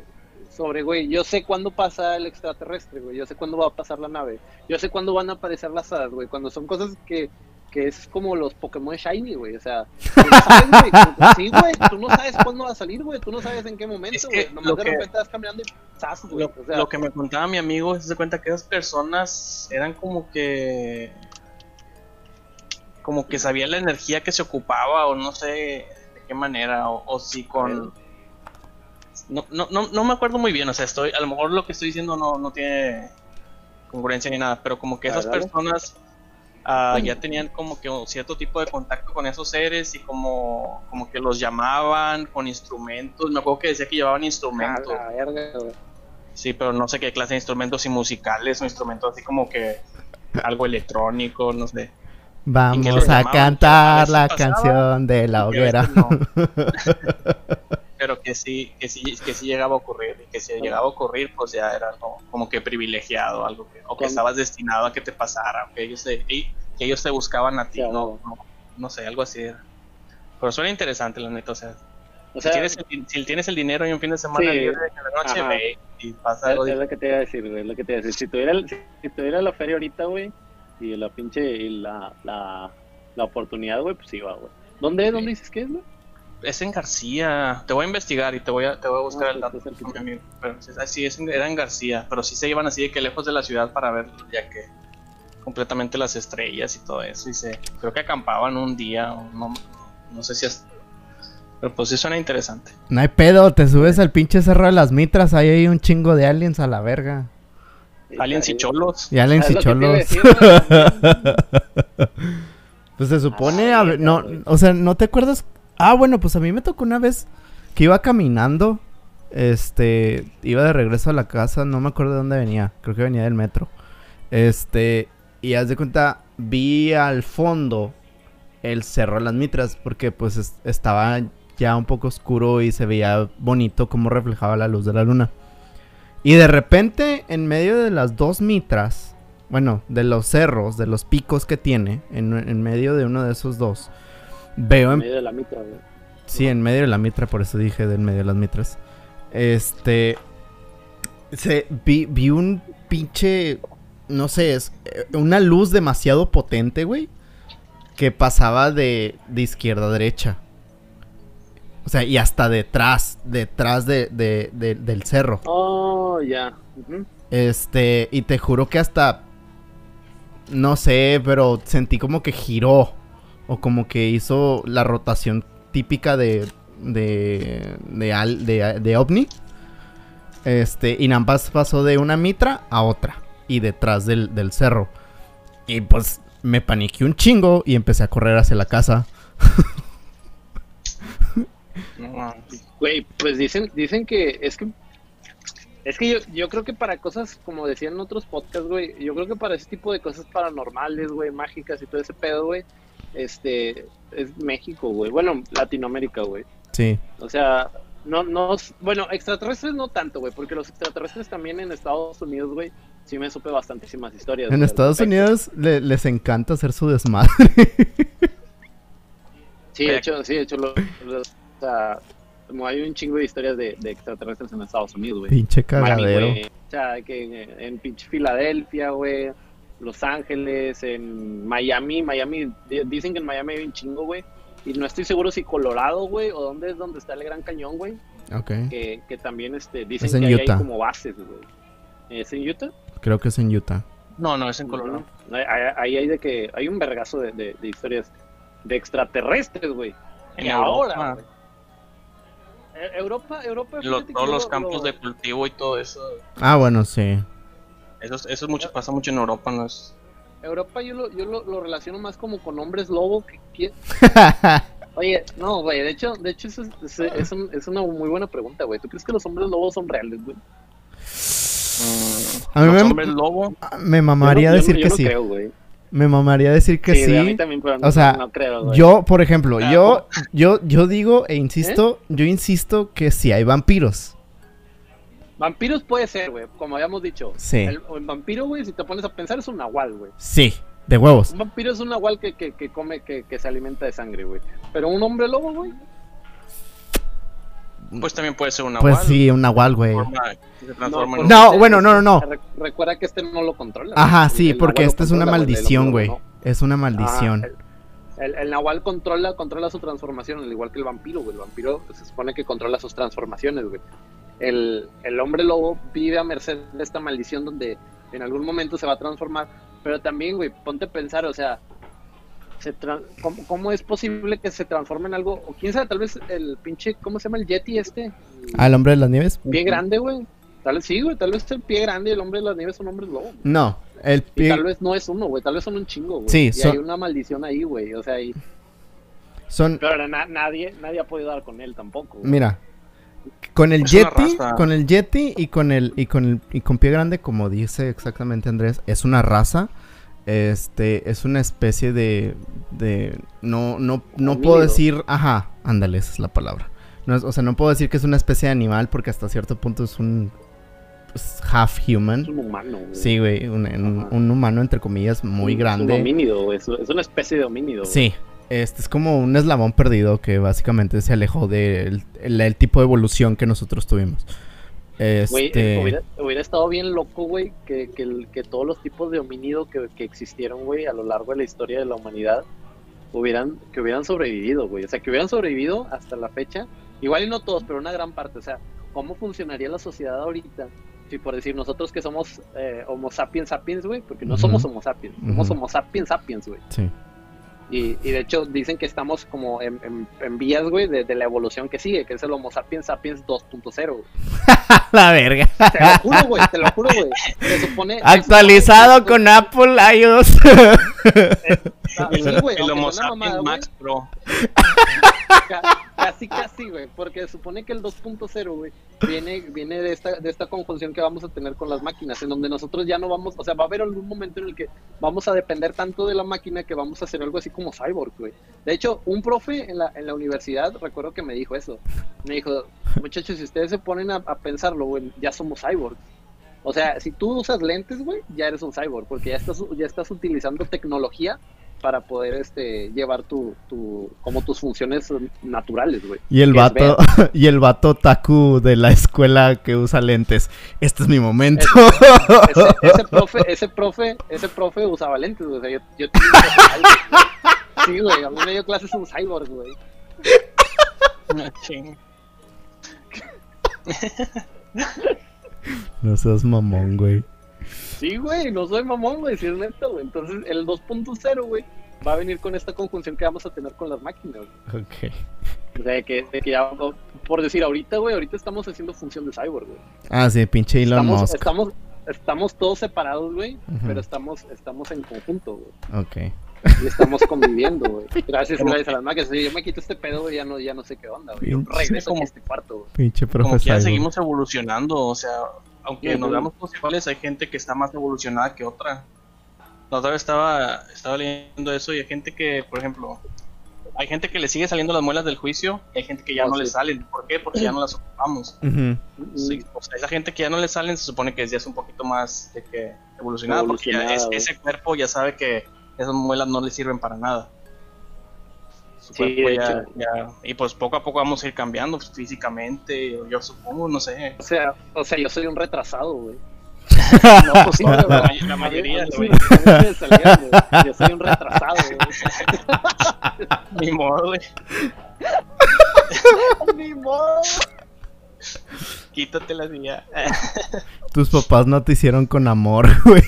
sobre, güey? Yo sé cuándo pasa el extraterrestre, güey. Yo sé cuándo va a pasar la nave. Yo sé cuándo van a aparecer las hadas, güey. Cuando son cosas que, que es como los Pokémon Shiny, güey. O sea, tú no sabes, güey. Sí, güey. Tú no sabes cuándo va a salir, güey. Tú no sabes en qué Es momento, que güey. Nomás lo de que- repente vas caminando y ¡zas, güey! Lo, O sea, lo que me contaba mi amigo es de cuenta que esas personas eran como que como que sabía la energía que se ocupaba o no sé de qué manera o, o si con no, no, no, no me acuerdo muy bien, o sea, estoy a lo mejor lo que estoy diciendo no, no tiene congruencia ni nada, pero como que esas personas ah, ya tenían como que un cierto tipo de contacto con esos seres y como, como que los llamaban con instrumentos, me acuerdo que decía que llevaban a instrumentos. la verga, güey. Sí, pero no sé qué clase de instrumentos y musicales o instrumentos así como que algo electrónico, no sé. Vamos a llamaban, a cantar la pasaba, canción de la a hoguera. pero que sí, que sí, que sí llegaba a ocurrir y que si llegaba a ocurrir, pues ya era algo como que privilegiado, algo que, o que estabas destinado a que te pasara, o que ellos te, y- que ellos te buscaban a ti, Sí, no, no, no sé, algo así. era. Pero suena interesante, la neta, o sea, O si, sea, tienes el, si tienes el dinero y un fin de semana Sí. libre en la noche, ve y pasa Es, algo es lo que te iba a decir, güey, es lo que te iba a decir. Si tuviera, el- si tuviera la feria ahorita, güey, y la pinche, y la, la, la oportunidad, güey, pues iba, güey. ¿Dónde es? ¿Dónde dices que es, güey? Es en García. Te voy a investigar y te voy a, te voy a buscar Ah, el dato. con mi amigo. Pero sí, sí, es en- era en García. Pero sí se iban así de que lejos de la ciudad para ver, ya que completamente las estrellas y todo eso. Y se, creo que acampaban un día. No, no sé si es. Pero pues sí suena interesante. No hay pedo, te subes al pinche cerro de las mitras, ahí hay un chingo de aliens a la verga. Aliens y cholos. Y aliens Ah, y cholos. decir. Pues se supone, Ah, a ver, verga, no, o sea, ¿no te acuerdas? Ah, bueno, pues a mí me tocó una vez que iba caminando, este, iba de regreso a la casa, no me acuerdo de dónde venía, creo que venía del metro. Este, y haz de cuenta, vi al fondo el Cerro de las Mitras, porque pues es- estaba ya un poco oscuro y se veía bonito como reflejaba la luz de la luna. Y de repente, en medio de las dos mitras, bueno, de los cerros, de los picos que tiene, en, en medio de uno de esos dos, veo En en medio de la mitra, güey. Sí, en medio de la mitra, por eso dije del medio de las mitras. Este. Se, vi, vi un pinche. No sé, es eh, una luz demasiado potente, güey. Que pasaba de, de izquierda a derecha. O sea, y hasta detrás, detrás de, de- de- del cerro. Oh, ya. Este, y te juro que hasta. No sé, pero sentí como que giró. O como que hizo la rotación típica de. de. de, al- de, de ovni. Este, y nada más pasó de una mitra a otra. Y detrás del, del cerro. Y pues me paniqué un chingo y empecé a correr hacia la casa. Güey, pues dicen, dicen que es que es que yo, yo creo que para cosas, como decían en otros podcasts, güey, yo creo que para ese tipo de cosas paranormales, güey, mágicas y todo ese pedo, güey, este, es México, güey. Bueno, Latinoamérica, güey. Sí. O sea, No, no, bueno, extraterrestres no tanto, güey, porque los extraterrestres también en Estados Unidos, güey, sí me supe bastantísimas historias. En güey, Estados. Unidos le- les encanta hacer su desmadre. Sí, de hecho, sí, de hecho, lo- lo- o sea, hay un chingo de historias de, de extraterrestres en Estados Unidos, güey. Pinche cagadero. O sea, que en, en pinche Filadelfia, güey, Los Ángeles, en Miami, Miami, di- dicen que en Miami hay un chingo, güey. Y no estoy seguro si Colorado, güey, o dónde es donde está el Gran Cañón, güey. Ok. Que, que también este, dicen Es en que Utah. hay como bases, güey. ¿Es en Utah? Creo que es en Utah. No, no, es en Colorado. Ujú. Ahí, ahí- hay de que hay un vergazo de, de- de historias de extraterrestres, güey. En Europa. ahora, güey. Europa, Europa. Lo- todos los lo- campos lo- de cultivo y todo eso. Ah, bueno, sí. Eso, es- eso es mucho, pasa mucho en Europa, ¿no? Es, Europa yo lo, yo lo, lo relaciono más como con hombres lobo que, que- Oye, no, güey, de hecho, de hecho eso es, es, es un- es una muy buena pregunta, güey. ¿Tú crees que los hombres lobos son reales, güey? A mí los me- hombres lobo. Me mamaría Yo decir yo que no sí. creo. Me mamaría decir que Sí, sí. a mí también, pero no, O sea, no creo, güey. Yo, por ejemplo, Ah, yo, yo, yo digo e insisto, yo insisto que sí hay vampiros. Vampiros puede ser, güey, como habíamos dicho. Sí. El, el vampiro, güey, si te pones a pensar, es un nahual, güey. Sí, de huevos. Un vampiro es un nahual que, que, que come, que, que se alimenta de sangre, güey. Pero un hombre lobo, güey. Pues también puede ser una Pues sí, un nahual, güey. en pues, No, este- bueno, no, no, no. Re- Recuerda que este no lo controla. Ajá, sí, porque nahual esta es una maldición, güey. Es una no. maldición. El, el nahual controla, controla su transformación, al igual que el vampiro, güey. El vampiro se supone que controla sus transformaciones, güey. El, el hombre lobo vive a merced de esta maldición donde en algún momento se va a transformar. Pero también, güey, ponte a pensar, o sea, se tra- ¿cómo, cómo es posible que se transforme en algo? O quién sabe, tal vez el pinche, ¿cómo se llama el Yeti este? ¿Al hombre de las nieves? Pie grande, güey. Tal vez sí, güey, tal vez el pie grande y el hombre de las nieves son hombres lobo. No, el Y pie. tal vez no es uno, güey, tal vez son un chingo, güey. Sí, y son- hay una maldición ahí, güey. O sea, y... Son. pero na- nadie, nadie ha podido dar con él tampoco. Mira. Con el Es Yeti, con el Yeti y con el y con el y con pie grande, como dice exactamente Andrés, es una raza. Este, es una especie de de no no no puedo decir, ajá, ándale, esa es la palabra. No es- o sea, no puedo decir que es una especie de animal porque hasta cierto punto es un half Es human. un humano, güey. Sí, güey, un, un- humano entre comillas muy Es un grande. homínido, güey. Es, es una especie de homínido. güey. Sí, este es como un eslabón perdido que básicamente se alejó del el, el tipo de evolución que nosotros tuvimos. Este, eh, hubiera, hubiera estado bien loco, güey, que, que, todos los tipos de homínido que, que existieron, güey, a lo largo de la historia de la humanidad, hubieran, que hubieran sobrevivido, güey. O sea, que hubieran sobrevivido hasta la fecha. Igual y no todos, pero una gran parte. O sea, ¿cómo funcionaría la sociedad ahorita? Si por decir nosotros que somos eh, Homo sapiens sapiens, güey, porque no somos Homo sapiens, somos. Homo sapiens sapiens, güey. sí. Y, y de hecho dicen que estamos como en, en, en vías, güey, de, de la evolución que sigue, que es el Homo sapiens sapiens 2.0, güey. La verga. Te lo juro, güey, te lo juro, güey. Se supone. Actualizado supone- con Apple iOS. Sí, güey, el Homo mamada, sapiens güey, Max Pro. ca- Casi, casi, güey. Porque supone que el 2.0, güey, viene, viene de esta, de esta conjunción que vamos a tener con las máquinas, en donde nosotros ya no vamos, o sea, va a haber algún momento en el que vamos a depender tanto de la máquina que vamos a hacer algo así como cyborg, güey. De hecho, un profe en la, en la universidad, recuerdo que me dijo eso. Me dijo, muchachos, si ustedes se ponen a, a pensarlo, güey, ya somos cyborgs. O sea, si tú usas lentes, güey, ya eres un cyborg, porque ya estás, ya estás utilizando tecnología para poder este llevar tu, tu como tus funciones naturales, güey. Y el vato, y el vato Taku de la escuela que usa lentes. Este es mi momento. Ese, ese profe, ese profe, ese profe usaba lentes, güey. O sea, yo, yo tenía. Sí, güey, a mí me dio clases un cyborg, güey. Ching. No seas mamón, güey. Sí, güey, no soy mamón, güey, si es neta, güey. Entonces, el 2.0, güey, va a venir con esta conjunción que vamos a tener con las máquinas, güey. Ok. O sea, de que, de que ya, por decir, ahorita, güey, ahorita estamos haciendo función de cyborg, güey. Ah, sí, pinche Elon Estamos, Musk. estamos, estamos todos separados, güey, pero estamos, estamos en conjunto, güey. Ok. Y estamos conviviendo, güey. Gracias, gracias a las máquinas. Si yo me quito este pedo, güey, ya no, ya no sé qué onda, güey. Yo regreso como- a este cuarto, güey. Pinche Como que ya profesor. seguimos evolucionando, o sea, aunque nos veamos todos iguales, hay gente que está más evolucionada que otra. La otra vez estaba, estaba leyendo eso y hay gente que, por ejemplo, hay gente que le sigue saliendo las muelas del juicio y hay gente que ya Oh, no sí. le salen. ¿Por qué? Porque ya no las ocupamos. Sí, o sea, esa gente que ya no le salen se supone que ya es un poquito más de que evolucionada, porque ya es- ese cuerpo ya sabe que esas muelas no le sirven para nada. Su Sí, de ya, hecho. ya- y pues poco a poco vamos a ir cambiando pues, físicamente, yo supongo, no sé. O sea, o sea, yo soy un retrasado, güey. No, pues sí, la, ma- la mayoría, güey. Yo soy un retrasado, güey. Ni modo, güey. Ni modo. Quítate la silla. Tus papás no te hicieron con amor, güey.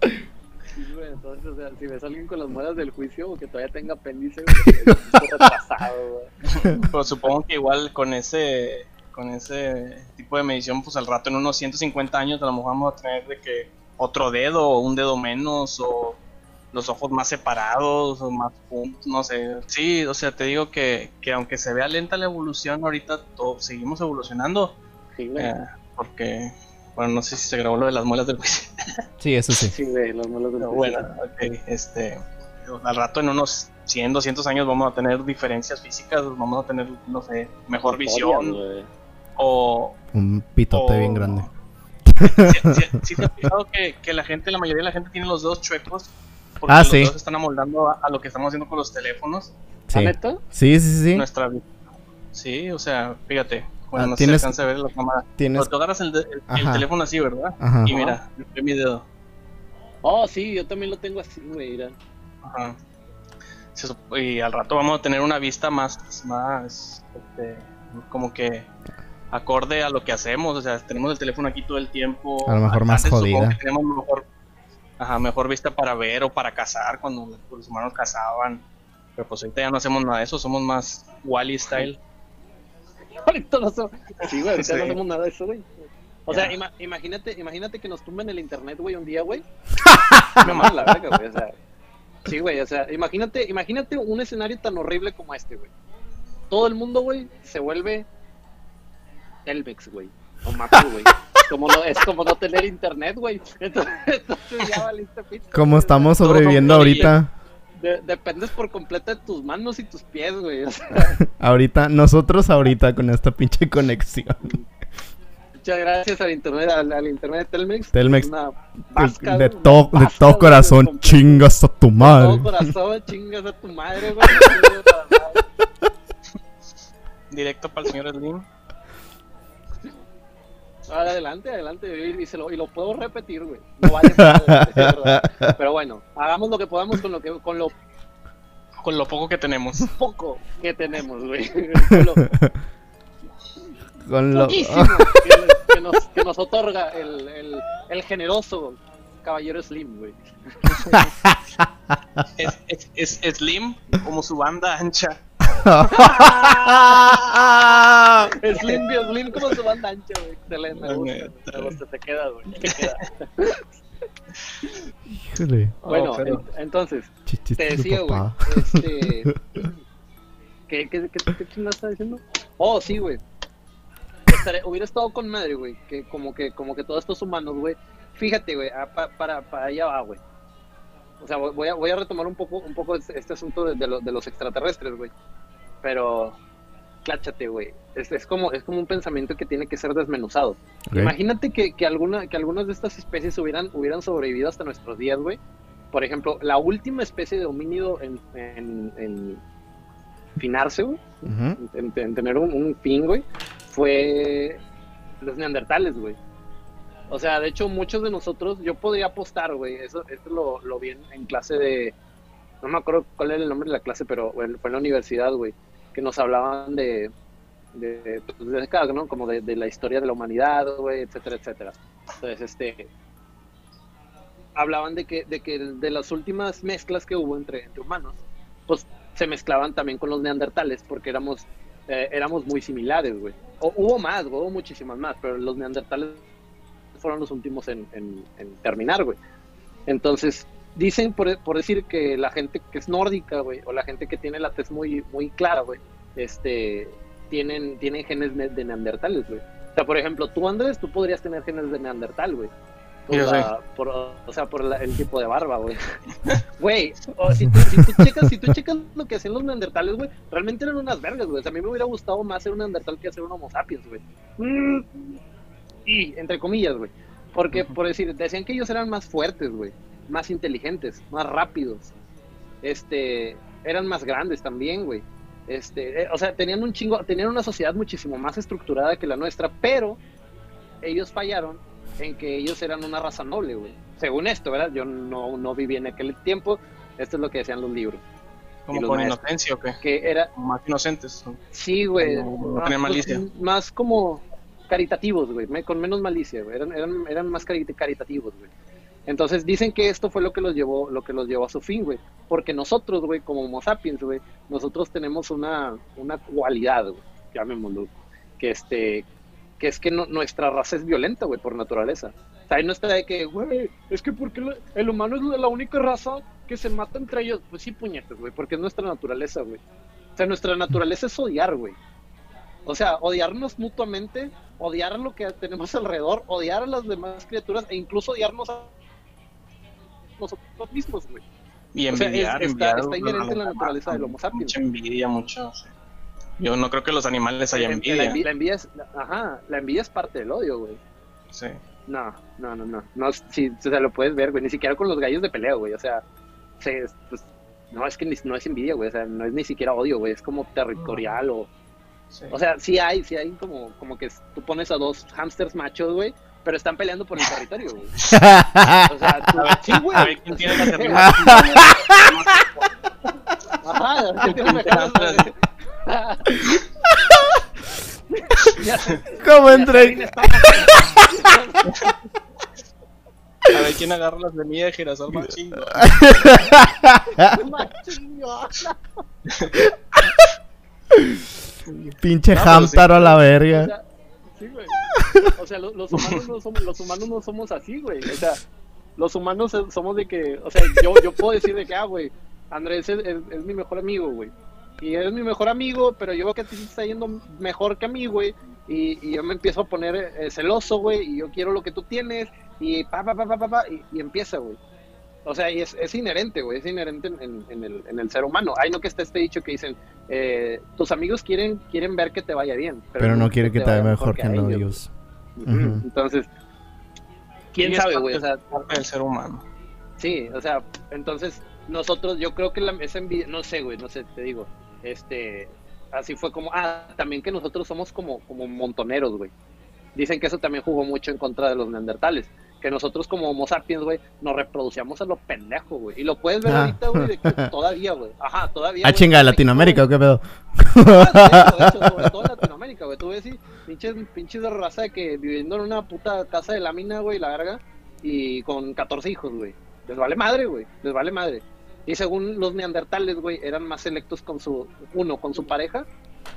Sí, güey, entonces, o sea, si ves a alguien con las muelas del juicio o que todavía tenga apéndice, retrasado, güey. Pero supongo que igual con ese con ese tipo de medición, pues al rato en unos 150 años a lo mejor vamos a tener de que otro dedo o un dedo menos o los ojos más separados o más juntos, no sé. Sí, o sea, te digo que, que aunque se vea lenta la evolución, ahorita todo, seguimos evolucionando. Sí, güey. eh, porque, bueno, no sé si se grabó lo de las muelas del juicio. Sí, eso sí. Sí, güey, las muelas del juicio. bueno, ok, este, al rato en unos 100, 200 años vamos a tener diferencias físicas, vamos a tener, no sé, mejor visión o... Un pitote o- bien grande. ¿Sí, sí, sí te has fijado que, que la gente, la mayoría de la gente tiene los dedos chuecos? Porque Ah, los sí. dedos se están amoldando a, a lo que estamos haciendo con los teléfonos. ¿Ah, Sí. neta? Sí, sí, sí. Nuestra Sí, o sea, fíjate. Bueno, Ah, no tienes- se alcanza a ver la cámara. Tienes. Pero tú agarras el, de- el- el Ajá. teléfono así, ¿verdad? Ajá. Y mira, ve mi dedo. Oh, sí, yo también lo tengo así, güey, mira. Ajá. Y al rato vamos a tener una vista más, más, este, como que acorde a lo que hacemos. O sea, tenemos el teléfono aquí todo el tiempo. A lo mejor más Antes jodida. que tenemos mejor, ajá, mejor vista para ver o para cazar cuando los humanos cazaban. Pero pues ahorita ya no hacemos nada de eso, somos más Wally style. Ahorita no hacemos... Sí, güey, ahorita Sí. no hacemos nada de eso, güey. O sea, ima- imagínate, imagínate que nos tumben el internet, güey, un día, güey. Me manda la verga, güey, o sea. Sí, güey, o sea, imagínate, imagínate un escenario tan horrible como este, güey. Todo el mundo, güey, se vuelve Telmex, güey. O Mapu, güey. Como no, es como no tener internet, güey. Entonces, entonces ya valiste pizza. Como estamos sobreviviendo ahorita. De- dependes por completo de tus manos y tus pies, güey. O sea, Ahorita, nosotros ahorita con esta pinche conexión. muchas gracias al internet, al, al internet de Telmex. Telmex, Una vasca, de, de todo corazón, chingas a tu De madre. todo corazón, chingas a tu madre, güey. Directo para el señor Slim. Ah, Adelante, adelante, y, y se lo, y lo puedo repetir, güey. No vale nada, güey, es verdad. Pero bueno, hagamos lo que podamos con lo que con lo Con lo poco que tenemos. poco que tenemos, güey. Con lo Con lo... poquísimo que, que nos, que nos otorga el, el, el generoso caballero Slim, güey. Es, es, es Slim como su banda ancha. Slim, Slim como su banda ancha, güey. Excelente, me gusta, neta, me gusta, te queda, güey. Te queda. Híjole, Bueno, Oh, pero- en- entonces, chichis te decía, güey, este... ¿Qué, qué, qué, qué chingada está diciendo? Oh, sí, güey. Estaré- hubiera estado con madre, güey, que como que como que todos estos humanos, güey, fíjate, güey, ah, pa- para, para allá va, güey. O sea, voy a, voy a retomar un poco un poco este, este asunto de, de lo- de los extraterrestres, güey. Pero, cláchate, güey. Es, es, como, es como un pensamiento que tiene que ser desmenuzado. Imagínate que, que, alguna, que algunas de estas especies hubieran, hubieran sobrevivido hasta nuestros días, güey. Por ejemplo, la última especie de homínido en, en, en finarse, güey, en, en tener un, un fin, güey, fue los neandertales, güey. O sea, de hecho, muchos de nosotros, yo podría apostar, güey, eso, esto lo, lo vi en, en clase de, no me acuerdo cuál era el nombre de la clase, pero bueno, fue en la universidad, güey, que nos hablaban de, de, pues, de cada, ¿no? Como de, de la historia de la humanidad, etcétera, etcétera. Entonces, este, hablaban de que, de que de las últimas mezclas que hubo entre, entre humanos, pues se mezclaban también con los neandertales, porque éramos, eh, éramos muy similares, güey. O, hubo más, hubo muchísimas más, pero los neandertales fueron los últimos en, en- en terminar, güey. Entonces, dicen por, por decir que la gente que es nórdica, güey, o la gente que tiene la tez muy, muy clara, güey, este, tienen, tienen genes ne- de neandertales, güey. O sea, por ejemplo, tú, Andrés, tú podrías tener genes de neandertal, güey. por, la- por, o sea, por la- el tipo de barba, güey. Güey, o si, tú, si, tú checas, si tú checas lo que hacían los neandertales, güey, realmente eran unas vergas, güey. O sea, a mí me hubiera gustado más ser un neandertal que hacer un homo sapiens, güey. Mm, Y, entre comillas, güey. Porque, por decir, decían que ellos eran más fuertes, güey. Más inteligentes, más rápidos. Este, eran más grandes también, güey. Este, eh, o sea, tenían un chingo, tenían una sociedad muchísimo más estructurada que la nuestra, pero ellos fallaron en que ellos eran una raza noble, güey. Según esto, ¿verdad? Yo no, no viví en aquel tiempo. Esto es lo que decían los libros. Como con maestros. inocencia o qué. Que era, Como más inocentes. sí, güey. No, no pues, malicia. más como caritativos, güey. Con menos malicia, güey. Eran, eran, eran más cari- caritativos, güey. Entonces dicen que esto fue lo que los llevó, lo que los llevó a su fin, güey. Porque nosotros, güey, como Homo sapiens, güey, nosotros tenemos una, una cualidad, güey, llamémoslo, que este, que es que no- nuestra raza es violenta, güey, por naturaleza. O sea, ahí no está de que, güey, es que porque el humano es la única raza que se mata entre ellos. Pues sí, puñetes, güey, porque es nuestra naturaleza, güey. O sea, nuestra naturaleza es odiar, güey. O sea, odiarnos mutuamente, odiar lo que tenemos alrededor, odiar a las demás criaturas e incluso odiarnos a nosotros mismos, güey. Y O sea, envidiar, es- está- inherente en la naturaleza del Homo sapiens. Mucha envidia, mucho. sí. Yo no creo que los animales haya La envidia. envidia, la envidia es, ajá, la envidia es parte del odio, güey. Sí. No, no, no, no. no si, o sea, lo puedes ver, güey. Ni siquiera con los gallos de pelea, güey. O sea, se, pues, no es que ni- no es envidia, güey. O sea, no es ni siquiera odio, güey. Es como territorial o... sí. O sea, sí hay, sí hay como, como que tú pones a dos hamsters machos, güey, pero están peleando por el territorio, güey. O sea, tú- sí, güey. a ver quién tiene la. Ajá, a ver tiene ¿Cómo entré? A ver quién agarra las semillas de girasol más chingo. Machingo. Pinche No, pero hamtaro a la O verga. sea, sí, güey. O sea, lo- los, humanos no somos, los humanos no somos así, güey. O sea, los humanos so- somos de que, o sea, yo, yo puedo decir de que, ah, güey, Andrés es, mi mejor amigo, güey. Y eres mi mejor amigo, pero yo veo que a ti te está yendo mejor que a mí, güey. Y, yo me empiezo a poner eh, celoso, güey, y yo quiero lo que tú tienes, y pa, pa, pa, pa, pa, pa, y empieza, güey. O sea, y es, es inherente, güey, es inherente en, en- en el, en el ser humano. Hay no que está este dicho que dicen, eh, tus amigos quieren, quieren ver que te vaya bien. Pero no quiere que te vaya mejor que a ellos. Entonces, ¿quién sabe, güey? O sea, parte del ser humano. sí, o sea, entonces nosotros, yo creo que la, esa envidia, no sé, güey, no sé, te digo, este, así fue como, ah, también que nosotros somos como, como montoneros, güey. Dicen que eso también jugó mucho en contra de los neandertales. Que nosotros como Homo sapiens, güey, nos reproducíamos a lo pendejo, güey. Y lo puedes ver Ah. ahorita, güey, de que todavía, güey. Ajá, todavía. Ah, chinga, Latinoamérica, ¿o qué pedo? Ah, de hecho, de hecho, sobre todo en Latinoamérica, güey. Tú ves, sí, pinches, pinches de raza de que viviendo en una puta casa de lámina, güey, la verga, y con 14 hijos, güey. Les vale madre, güey. Les vale madre. Y según los neandertales, güey, eran más selectos con su, uno, con su pareja,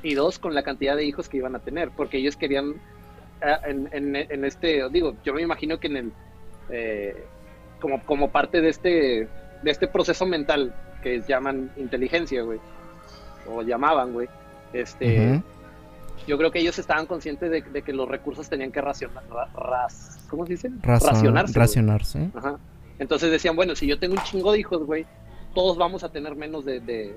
y dos, con la cantidad de hijos que iban a tener, porque ellos querían, en, en, en este, digo, yo me imagino que en el, eh, como, como parte de este, de este proceso mental que llaman inteligencia, güey, o llamaban, güey, este, yo creo que ellos estaban conscientes de, de que los recursos tenían que racionar, ra- ras- ¿cómo se dice? Razón- Racionarse. Racionarse. Ajá. Entonces decían, bueno, si yo tengo un chingo de hijos, güey, todos vamos a tener menos de, de-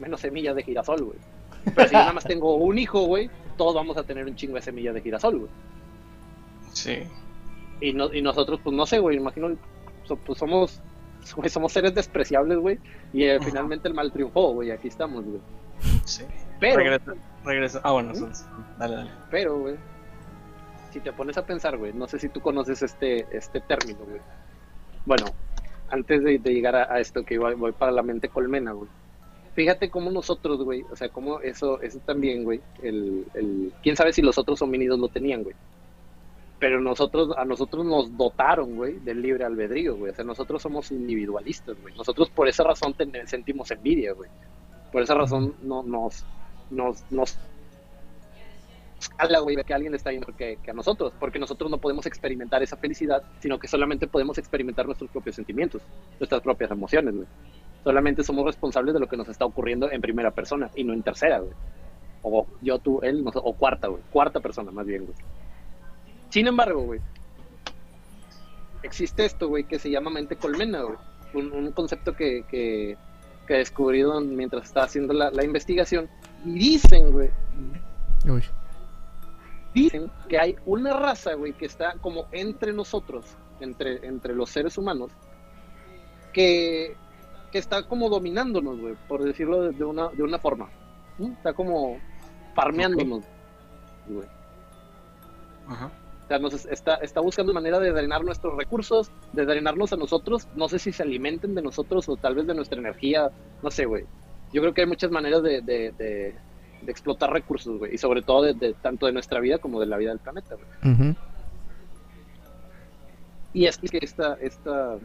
menos semillas de girasol, güey. Pero si yo nada más tengo un hijo, güey, todos vamos a tener un chingo de semillas de girasol, güey. Sí. Y, no, y nosotros, pues no sé, güey, imagino, pues somos, güey, somos seres despreciables, güey, y eh, finalmente el mal triunfó, güey, aquí estamos, güey. Sí. Pero, Regresa, regresa. Ah, bueno, entonces, dale, dale. pero, güey, si te pones a pensar, güey, no sé si tú conoces este, este término, güey. Bueno, antes de, de llegar a, a esto que voy, voy para la mente colmena, güey. Fíjate cómo nosotros, güey, o sea, cómo eso, eso también, güey, el, el, quién sabe si los otros homínidos lo tenían, güey. Pero nosotros, a nosotros nos dotaron, güey, del libre albedrío, güey. O sea, nosotros somos individualistas, güey. Nosotros por esa razón sentimos envidia, güey. Por esa razón no, nos, nos, nos escala, güey, que alguien está yendo que, que a nosotros, porque nosotros no podemos experimentar esa felicidad, sino que solamente podemos experimentar nuestros propios sentimientos, nuestras propias emociones, güey. Solamente somos responsables de lo que nos está ocurriendo en primera persona y no en tercera, güey. O yo, tú, él, nos- o cuarta, güey. Cuarta persona, más bien, güey. Sin embargo, güey, existe esto, güey, que se llama mente colmena, güey. Un, un concepto que, que, que descubrieron mientras estaba haciendo la, la investigación. Y dicen, güey, Uy. dicen que hay una raza, güey, que está como entre nosotros, entre, entre los seres humanos, que, que está como dominándonos, güey, por decirlo de, de una, de una forma. ¿Mm? Está como farmeándonos, güey. Ajá. O sea, nos es- está, está buscando manera de drenar nuestros recursos, de drenarnos a nosotros. No sé si se alimenten de nosotros o tal vez de nuestra energía. No sé, güey. Yo creo que hay muchas maneras de, de, de- de explotar recursos, güey. Y sobre todo de, de- tanto de nuestra vida como de la vida del planeta, güey. Ujú. Y es que esta, esta,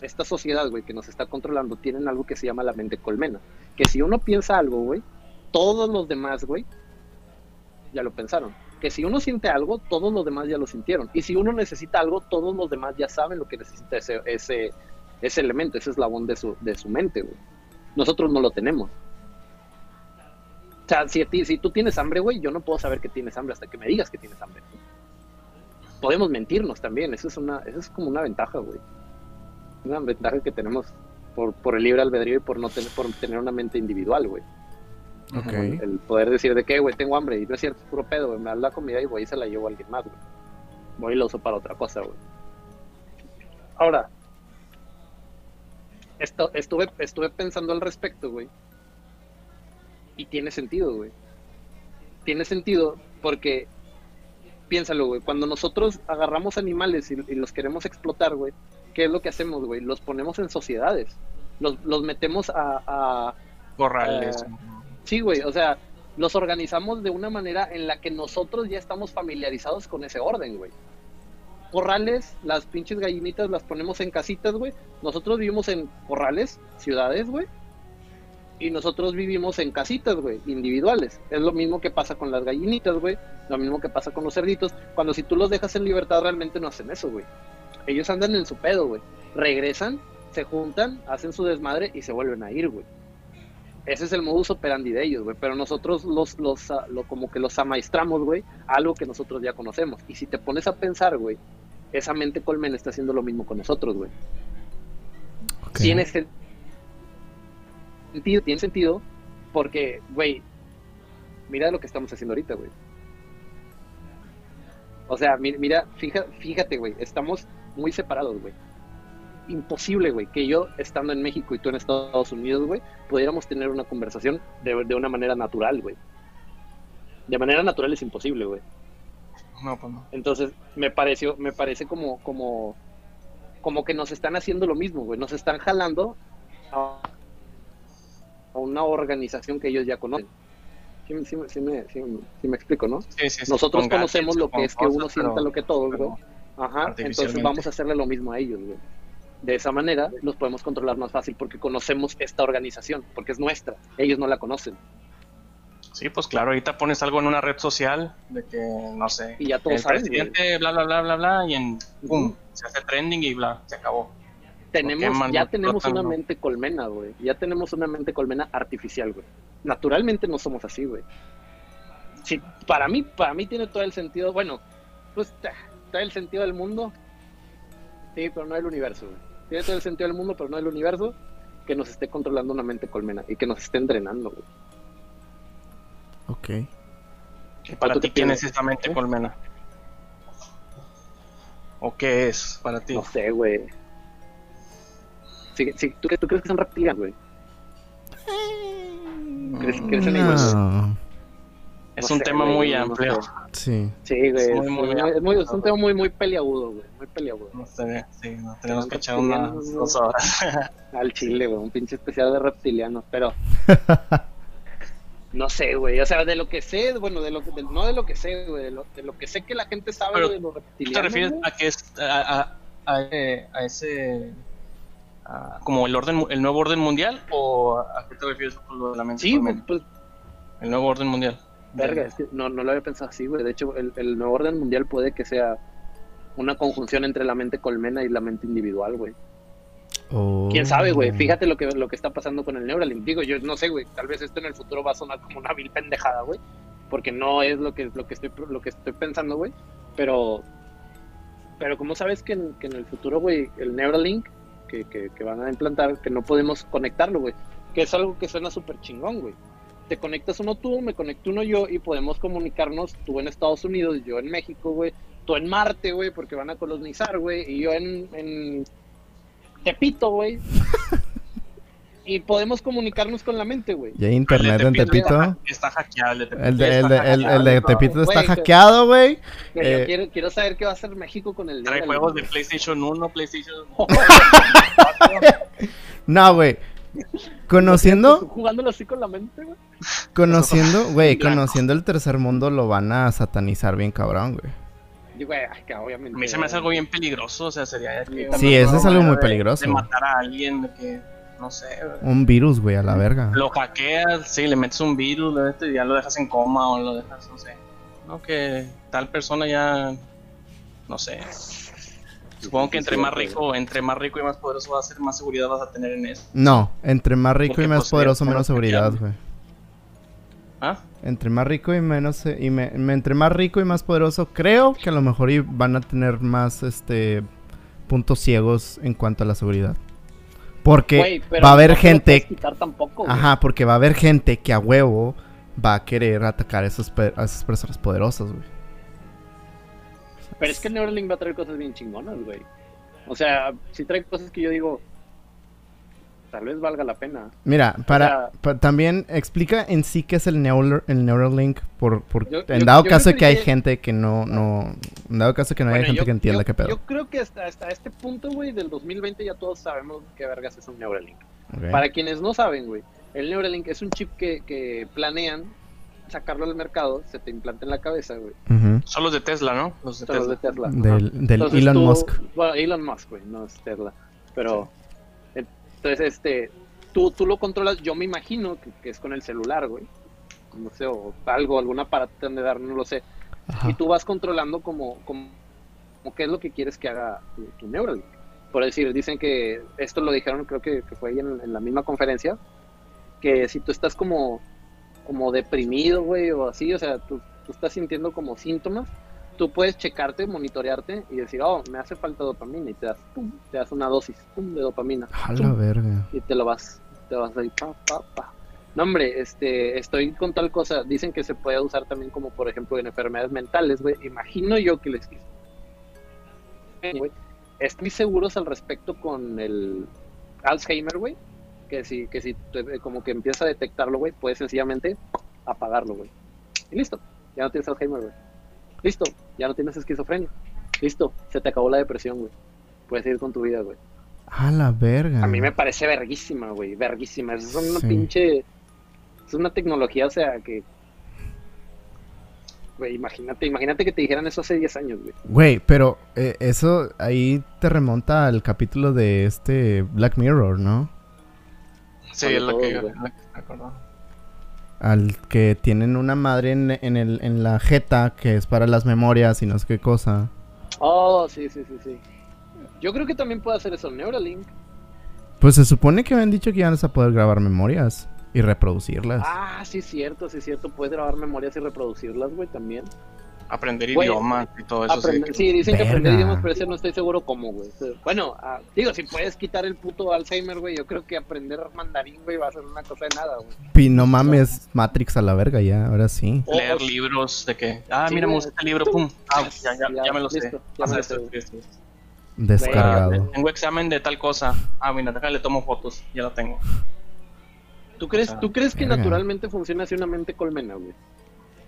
esta sociedad, güey, que nos está controlando, tienen algo que se llama la mente colmena. Que si uno piensa algo, güey, todos los demás, güey, ya lo pensaron. Que si uno siente algo, todos los demás ya lo sintieron. Y si uno necesita algo, todos los demás ya saben lo que necesita ese, ese, ese elemento, ese eslabón de su, de su mente, güey. Nosotros no lo tenemos. O sea, si, ti- si tú tienes hambre, güey, yo no puedo saber que tienes hambre hasta que me digas que tienes hambre. Podemos mentirnos también, eso es, una, eso es como una ventaja, güey. Una ventaja que tenemos por, por el libre albedrío y por no tener, por tener una mente individual, güey. Ok. El, el poder decir de que, güey, tengo hambre y no es cierto, es puro pedo, güey. Me da la comida y voy y se la llevo a alguien más, güey. Voy y la uso para otra cosa, güey. Ahora, esto, estuve, estuve pensando al respecto, güey. Y tiene sentido, güey. Tiene sentido porque, piénsalo, güey, cuando nosotros agarramos animales y, y los queremos explotar, güey, ¿qué es lo que hacemos, güey? Los ponemos en sociedades. Los, los metemos a- a, Corrales. Sí, güey, o sea, los organizamos de una manera en la que nosotros ya estamos familiarizados con ese orden, güey. Corrales, las pinches gallinitas las ponemos en casitas, güey. Nosotros vivimos en corrales, ciudades, güey. Y nosotros vivimos en casitas, güey, individuales. Es lo mismo que pasa con las gallinitas, güey. Lo mismo que pasa con los cerditos. Cuando si tú los dejas en libertad, realmente no hacen eso, güey. Ellos andan en su pedo, güey. Regresan, se juntan, hacen su desmadre y se vuelven a ir, güey. Ese es el modus operandi de ellos, güey. Pero nosotros los, los, ah, lo, como que los amaestramos, güey, algo que nosotros ya conocemos. Y si te pones a pensar, güey, esa mente colmen está haciendo lo mismo con nosotros, güey. Tiene sen- sentido, tiene sentido, porque, güey, mira lo que estamos haciendo ahorita, güey. O sea, mi- mira, fija, fíjate, güey, estamos muy separados, güey. Imposible, güey, que yo estando en México y tú en Estados Unidos, güey, pudiéramos tener una conversación de, de una manera natural, güey. De manera natural es imposible, güey. No, pues no. Entonces, me pareció, me parece como, como, como que nos están haciendo lo mismo, güey. Nos están jalando a, a una organización que ellos ya conocen. Sí, sí, sí me, sí me- explico, ¿no? Sí, sí, sí, Nosotros con conocemos lo que es que uno sienta lo que todos, güey. Ajá, entonces vamos a hacerle lo mismo a ellos, güey. De esa manera los podemos controlar más fácil porque conocemos esta organización, porque es nuestra. Ellos no la conocen. Sí, pues claro, ahorita pones algo en una red social de que, no sé, Y ya todos el saben, presidente, bla, bla, bla, bla, bla, y en, pum, se hace trending y bla, se acabó. tenemos, ya tenemos una mente colmena, güey. Ya tenemos una mente colmena artificial, güey. Naturalmente no somos así, güey. Sí, para mí, para mí tiene todo el sentido, bueno, pues todo el sentido del mundo. Sí, pero no el universo, güey. Tiene todo el sentido del mundo, pero no el universo que nos esté controlando una mente colmena y que nos esté entrenando, güey. Ok. ¿Y para ¿Tú ti qué quién es esta mente ¿Eh? colmena? ¿O qué es para ti? No sé, güey. Sí, sí, ¿tú, qué- ¿Tú crees que son reptilianos, güey? ¿Crees, crees en ellos? No. Es no un sé, tema güey, muy no amplio. sé. Sí. Sí, güey. Es muy, muy es amplio. muy- es un tema muy, muy peleagudo, güey. Muy peleagudo. No sé, sí, no, tenemos que echar unas dos horas. Al chile, güey. Un pinche especial de reptilianos. Pero. No sé, güey. O sea, de lo que sé, bueno, de lo que, de- no de lo que sé, güey. De lo, de lo que sé que la gente sabe Pero, de los ¿Tú reptilianos. te refieres güey. a que es a, a, a, eh, a ese a- como el orden el nuevo orden mundial o a qué te refieres con lo de la mente Sí, colmena? pues, el nuevo orden mundial verga, es que no, no lo había pensado así, güey. De hecho, el, el nuevo orden mundial puede que sea una conjunción entre la mente colmena y la mente individual, güey. Oh. Quién sabe, güey. Fíjate lo que, lo que está pasando con el Neuralink. Digo, yo no sé, güey. Tal vez esto en el futuro va a sonar como una vil pendejada, güey. Porque no es lo que, lo que estoy lo que estoy pensando, güey. Pero Pero ¿cómo sabes que en, que en el futuro, güey, el Neuralink que, que, que van a implantar, que no podemos conectarlo, güey? Que es algo que suena súper chingón, güey. Te conectas uno tú, me conecto uno yo y podemos comunicarnos, tú en Estados Unidos, yo en México, güey, tú en Marte, güey, porque van a colonizar, güey, y yo en, en Tepito, güey. y podemos comunicarnos con la mente, güey. ¿Y hay internet en Tepito? Está hackeado el de Tepito. El de, el de, el, el de hackeado, Tepito está hackeado, güey. Eh, quiero, quiero saber qué va a hacer México con el Trae juegos de. PlayStation 1, PlayStation No, güey. Conociendo, Jugándolo así con la mente, güey. conociendo, güey, conociendo el tercer mundo lo van a satanizar bien cabrón, güey. Y, güey, ay, que obviamente. A mí se me hace algo bien peligroso, o sea, sería que Sí, eso es algo muy de- peligroso. De matar a alguien, de que, no sé, güey. Un virus, güey, a la verga. lo hackeas, sí, le metes un virus, y ya lo dejas en coma o lo dejas, no sé. No, que tal persona ya, no sé. Supongo que entre más rico, entre más rico y más poderoso vas a ser, más seguridad vas a tener en eso. No, entre más rico Porque, y más pues, poderoso, menos seguridad, güey. ¿Ah? Entre más rico y menos eh, y me- entre más rico y más poderoso, creo que a lo mejor van a tener más este puntos ciegos en cuanto a la seguridad. Porque va a haber no gente, tampoco, ajá, porque va a haber gente que a huevo va a querer atacar a esos pe- a esas personas poderosas, güey. Pero es que el Neuralink va a traer cosas bien chingonas, güey. O sea, si trae cosas que yo digo, tal vez valga la pena. Mira, para, sea- pa- también explica en sí qué es el, Neural, el Neuralink por, por Yo- en yo- dado yo caso de que hay gente que no no en dado caso que no haya Bueno, gente yo- que entienda yo- qué pedo. Yo creo que hasta, hasta este punto, güey, del 2020 ya todos sabemos qué vergas es un Neuralink. Ok. Para quienes no saben, güey, el Neuralink es un chip que, que planean sacarlo al mercado, se te implanta en la cabeza, güey. Son los de Tesla, ¿no? Los de Son los Tesla. de Tesla. Del, del Entonces Elon tú- Musk. Bueno, Elon Musk, güey, no es Tesla. Pero, entonces, este, tú, tú lo controlas, yo me imagino que, que es con el celular, güey. No sé, o algo, algún aparato de dar, no lo sé. Ajá. Y tú vas controlando como, como, como qué es lo que quieres que haga tu, tu Neuralink. Por decir, dicen que, esto lo dijeron, creo que, que fue ahí en, en la misma conferencia, que si tú estás como, como deprimido, güey, o así, o sea, tú, tú estás sintiendo como síntomas, tú puedes checarte, monitorearte y decir, oh, me hace falta dopamina y te das, pum, te das una dosis pum, de dopamina A la verga. y te lo vas, te vas ahí, pa, pa, pa. No, hombre, este, estoy con tal cosa, dicen que se puede usar también como, por ejemplo, en enfermedades mentales, güey, imagino yo que les güey, estoy seguros al respecto con el Alzheimer, güey, que si, que si te- como que empieza a detectarlo, güey, puedes sencillamente apagarlo, güey. Y listo, ya no tienes Alzheimer, güey. Listo, ya no tienes esquizofrenia. Listo, se te acabó la depresión, güey. Puedes ir con tu vida, güey. A la verga. A mí me parece verguísima, güey, verguísima. Es una Sí. pinche... Es una tecnología, o sea, que... Güey, imagínate, imagínate que te dijeran eso hace 10 años, güey. Güey, pero eh, eso ahí te remonta al capítulo de este Black Mirror, ¿no? Sí, es lo que, lo que me acuerdo. Al que tienen una madre en, en el, en la jeta que es para las memorias y no sé qué cosa. Oh, sí, sí, sí, sí. Yo creo que también puede hacer eso Neuralink. Pues se supone que habían dicho que iban a poder grabar memorias y reproducirlas. Ah, sí, cierto, sí, cierto. Puedes grabar memorias y reproducirlas, güey, también. Aprender Güey, idiomas y todo eso. sí. Dicen que aprender idiomas, pero ese no estoy seguro cómo, güey. Bueno, ah, digo, si puedes quitar el puto Alzheimer, güey, yo creo que aprender mandarín, güey, va a ser una cosa de nada, güey. Pi, no mames, Matrix a la verga ya, ahora sí. Leer O- libros de que, ah, Sí, mira, me gusta este libro, pum, ah, ya, ya, Ya, ya me lo sé. listo, ya Haz me lo esto, sé. Descargado. Tengo examen de tal cosa. Ah, mira, déjale, tomo fotos, ya lo tengo. ¿Tú crees, O sea, ¿tú crees que verga. naturalmente funciona así una mente colmena, güey?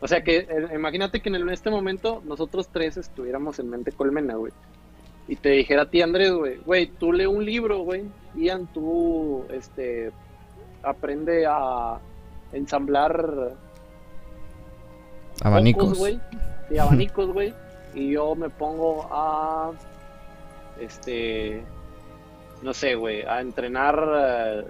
O sea, que eh, imagínate que en, el- en este momento nosotros tres estuviéramos en mente colmena, güey. Y te dijera a ti, Andrés, güey, güey, tú lee un libro, güey. Ian, tú, este, aprende a ensamblar Abanicos. güey. Sí, abanicos, güey. Y yo me pongo a, este, no sé, güey, a entrenar eh,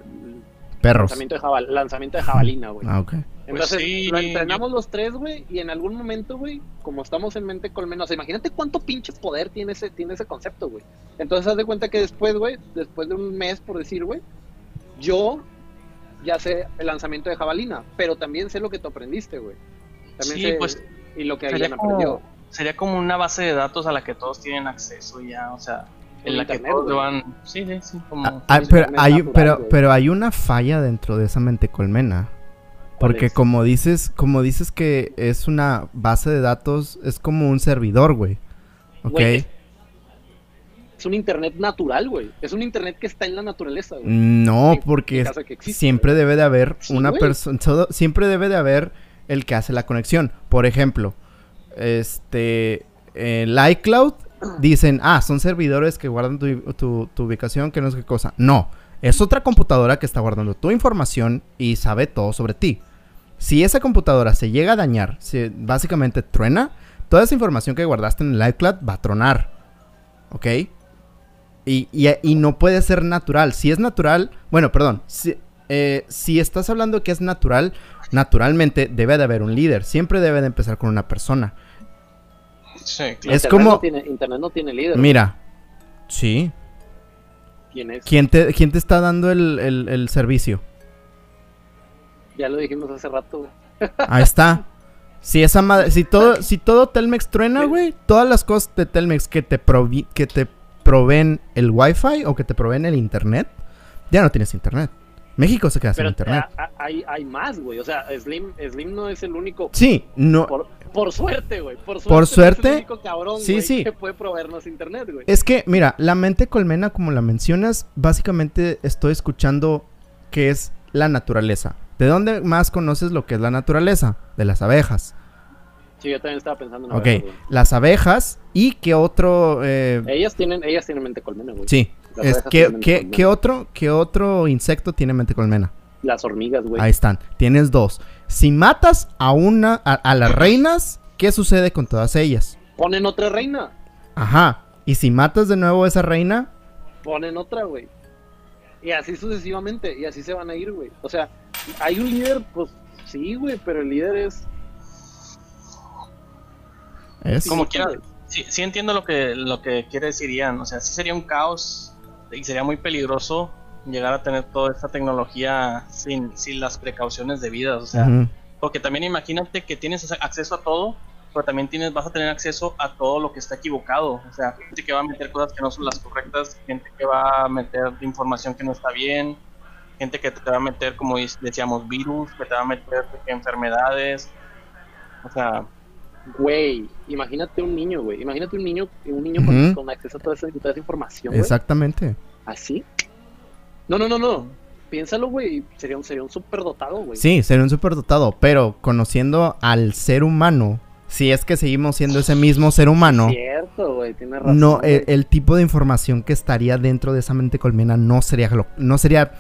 Perros. lanzamiento de, lanzamiento de jabalina, güey. Ah, ok. Entonces, Pues sí, lo entrenamos los tres, güey, y en algún momento, güey, como estamos en mente colmena, o sea, imagínate cuánto pinche poder tiene ese, tiene ese concepto, güey. Entonces, haz de cuenta que después, güey, después de un mes, por decir, güey, yo ya sé el lanzamiento de jabalina, pero también sé lo que tú aprendiste, güey. También Sí, sé pues, y lo que sería alguien como- aprendió. sería como una base de datos a la que todos tienen acceso ya, o sea, en la que todos van, sí, sí, sí, como Ah, ah, pero, hay, natural, pero, pero hay una falla dentro de esa mente colmena. Porque como dices, como dices que es una base de datos, es como un servidor, güey. ¿Ok? Güey, Es un internet natural, güey. Es un internet que está en la naturaleza, güey. No, porque siempre debe de haber Sí, una persona, siempre debe de haber el que hace la conexión. Por ejemplo, este, el iCloud dicen, ah, son servidores que guardan tu, tu- tu ubicación, que no sé qué cosa. No, es otra computadora que está guardando tu información y sabe todo sobre ti. Si esa computadora se llega a dañar, si básicamente truena, toda esa información que guardaste en el iCloud va a tronar. ¿Ok? Y, y- y no puede ser natural. Si es natural, bueno, perdón. Si, eh, si estás hablando que es natural, naturalmente debe de haber un líder. Siempre debe de empezar con una persona. sí, claro. es Internet como- No tiene, internet no tiene líder. Mira. Sí. ¿Quién es? ¿Quién te, quién te está dando el, el- el servicio? Ya lo dijimos hace rato, güey. Ahí está. Si esa madre, si todo, si todo Telmex truena, güey, todas las cosas de Telmex que te provi- que te proveen el Wi-Fi o que te proveen el internet, ya no tienes internet. México se queda sin internet. a- a- hay, hay más, güey. O sea, Slim, Slim no es el único. Sí, no. Por, por suerte, güey. Por suerte. Por no es el único cabrón, Sí, sí. que puede proveernos internet, güey. Es que, mira, la mente colmena, como la mencionas, básicamente estoy escuchando que es la naturaleza. ¿De dónde más conoces lo que es la naturaleza? De las abejas. Sí, yo también estaba pensando en Ok, abejas, güey. las abejas y qué otro... eh, Ellas tienen, ellas tienen mente colmena, güey. sí, es, ¿qué, qué- qué otro, ¿qué otro insecto tiene mente colmena? Las hormigas, güey. Ahí están, tienes dos. Si matas a una, a, a las reinas, ¿qué sucede con todas ellas? Ponen otra reina. Ajá, y si matas de nuevo a esa reina, Ponen otra, güey. Y así sucesivamente. Y así se van a ir, güey. O sea, hay un líder, pues sí, güey. Pero el líder es. es... Como quiera, sí, sí entiendo lo que, lo que quiere decir Ian. O sea, sí sería un caos y sería muy peligroso llegar a tener toda esta tecnología sin, sin las precauciones debidas. O sea, porque también imagínate que tienes ac- acceso a todo, pero también tienes, vas a tener acceso a todo lo que está equivocado. O sea, gente que va a meter cosas que no son las correctas, gente que va a meter información que no está bien, gente que te va a meter, como decíamos, virus, que te va a meter enfermedades. O sea, Güey, imagínate un niño, güey. Imagínate un niño, un niño con, acceso a toda esa, toda esa información. Exactamente. ¿Así? No, no, no, no. Piénsalo, güey. Sería un, sería un superdotado, güey. Sí, sería un superdotado, pero conociendo al ser humano, si es que seguimos siendo ese mismo ser humano, Cierto, güey. Tienes razón. no, el, el tipo de información que estaría dentro de esa mente colmena no sería, lo- no sería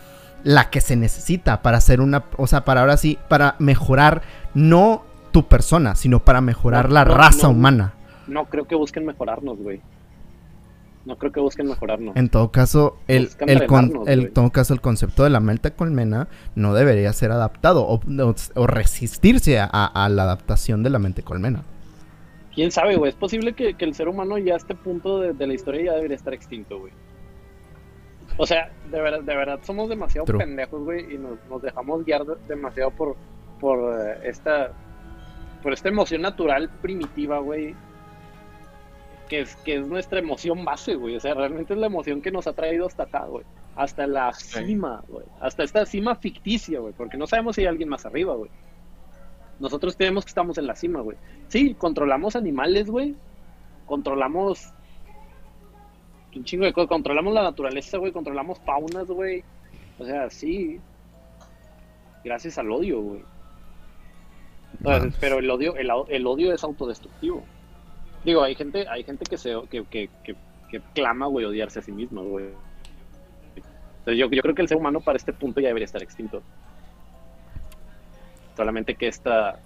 la que se necesita para hacer una, o sea, para ahora sí, para mejorar no tu persona, sino para mejorar No, la no, raza no. humana. No creo que busquen mejorarnos, güey. No creo que busquen mejorarnos. En todo caso, el, el con- el- todo caso, el concepto de la mente colmena no debería ser adaptado o, o- o resistirse a, a la adaptación de la mente colmena. ¿Quién sabe, güey? Es posible que, que el ser humano ya a este punto de, de la historia ya debería estar extinto, güey. O sea, de verdad, de verdad somos demasiado True. pendejos, güey, y nos, nos dejamos guiar de- demasiado por, por eh, esta por esta emoción natural primitiva, güey. Que es, que es nuestra emoción base, güey. O sea, realmente es la emoción que nos ha traído hasta acá, güey. Hasta la cima, güey. Hasta esta cima ficticia, güey. Porque no sabemos si hay alguien más arriba, güey. Nosotros creemos que estamos en la cima, güey. Sí, controlamos animales, güey. Controlamos un chingo de cosas. Controlamos la naturaleza, güey. Controlamos faunas, güey. O sea, sí. Gracias al odio, güey. Entonces, pero el odio, el, el odio es autodestructivo. Digo, hay gente, hay gente que se clama, güey, odiarse a sí misma, güey. Entonces yo, yo creo que el ser humano para este punto ya debería estar extinto. Solamente que esta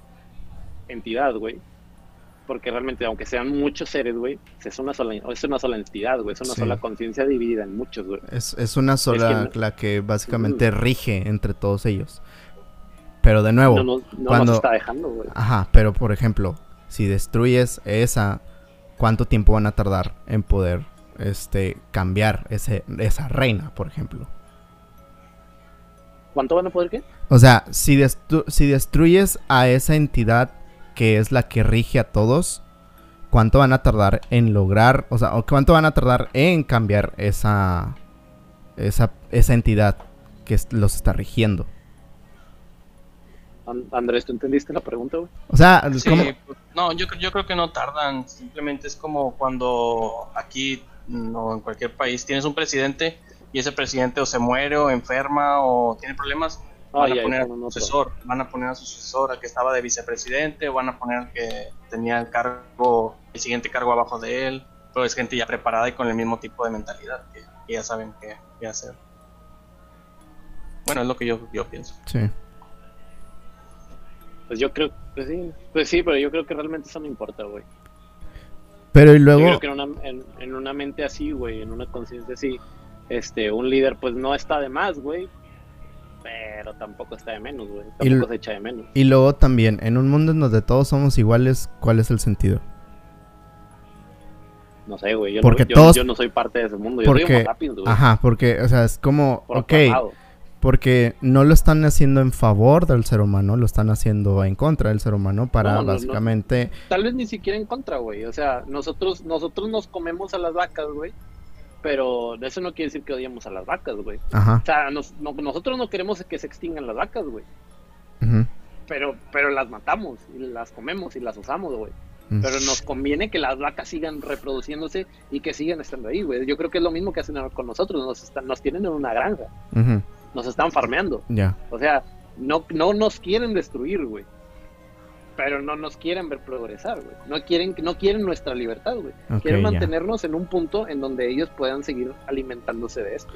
entidad, güey. Porque realmente, aunque sean muchos seres, güey, es una sola, es una sola entidad, güey. Es una Sí. sola conciencia dividida en muchos, güey. Es, es una sola que no- la que básicamente rige entre todos ellos. Pero de nuevo, No, no cuando- nos está dejando, güey. ajá, pero por ejemplo, si destruyes esa, ¿cuánto tiempo van a tardar en poder este cambiar ese, esa reina, por ejemplo? ¿Cuánto van a poder qué? O sea, si, destru- si destruyes a esa entidad que es la que rige a todos, cuánto van a tardar en lograr, o sea, o cuánto van a tardar en cambiar esa, esa, esa entidad que los está rigiendo. An- Andrés, ¿tú entendiste la pregunta, güey? O sea, pues, no, yo, yo creo que no tardan. Simplemente es como cuando aquí no en cualquier país tienes un presidente y ese presidente o se muere o enferma o tiene problemas, van Ay, a ay, poner a su sucesor, van a poner a su sucesor a que estaba de vicepresidente, o van a poner al que tenía el cargo, el siguiente cargo abajo de él, pero es gente ya preparada y con el mismo tipo de mentalidad que, que ya saben qué, qué hacer. Bueno, es lo que yo, yo pienso. Sí. Pues yo creo, pues sí, pues sí, pero yo creo que realmente eso no importa, güey. Pero y Yo luego, creo que en una, en, en una mente así, güey, en una conciencia así, este, un líder pues no está de más, güey, pero tampoco está de menos, güey, Y tampoco l- se echa de menos. y luego también, en un mundo en donde todos somos iguales, ¿cuál es el sentido? No sé, güey, yo, Porque no, yo, todos- yo no soy parte de ese mundo, yo soy Porque, un rápido, güey. ajá, porque, o sea, es como, por ok, porque no lo están haciendo en favor del ser humano, lo están haciendo en contra del ser humano para No, no, no. básicamente, Tal vez ni siquiera en contra, güey, o sea, nosotros, nosotros nos comemos a las vacas, güey, pero eso no quiere decir que odiamos a las vacas, güey. ajá, O sea, nos- no- nosotros no queremos que se extingan las vacas, güey. ujú, Pero, pero las matamos y las comemos y las usamos, güey. mm, Pero nos conviene que las vacas sigan reproduciéndose y que sigan estando ahí, güey. Yo creo que es lo mismo que hacen con nosotros. Nos, están, nos tienen en una granja. ujú, Nos están farmeando. ya, O sea, no, no nos quieren destruir, güey. Pero no nos quieren ver progresar, güey. No quieren, no quieren nuestra libertad, güey. quieren mantenernos en un punto en donde ellos puedan seguir alimentándose de esto.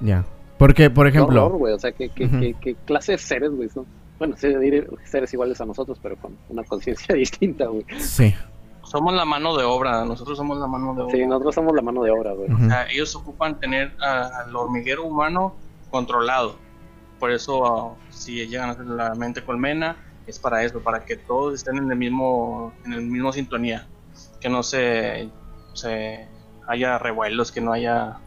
ya. Porque, por ejemplo, horror, güey. O sea, ¿qué, qué, Ujú. qué- qué clase de seres, güey, son? Bueno, seres iguales a nosotros, pero con una conciencia distinta, güey. sí, Somos la mano de obra, nosotros somos la mano de obra. Sí, nosotros somos la mano de obra, güey. O sea, ellos ocupan tener al hormiguero humano controlado. Por eso, ah, si llegan a ser la mente colmena, es para eso, para que todos estén en el mismo, en el mismo sintonía. Que no se, se haya revuelos, que no haya.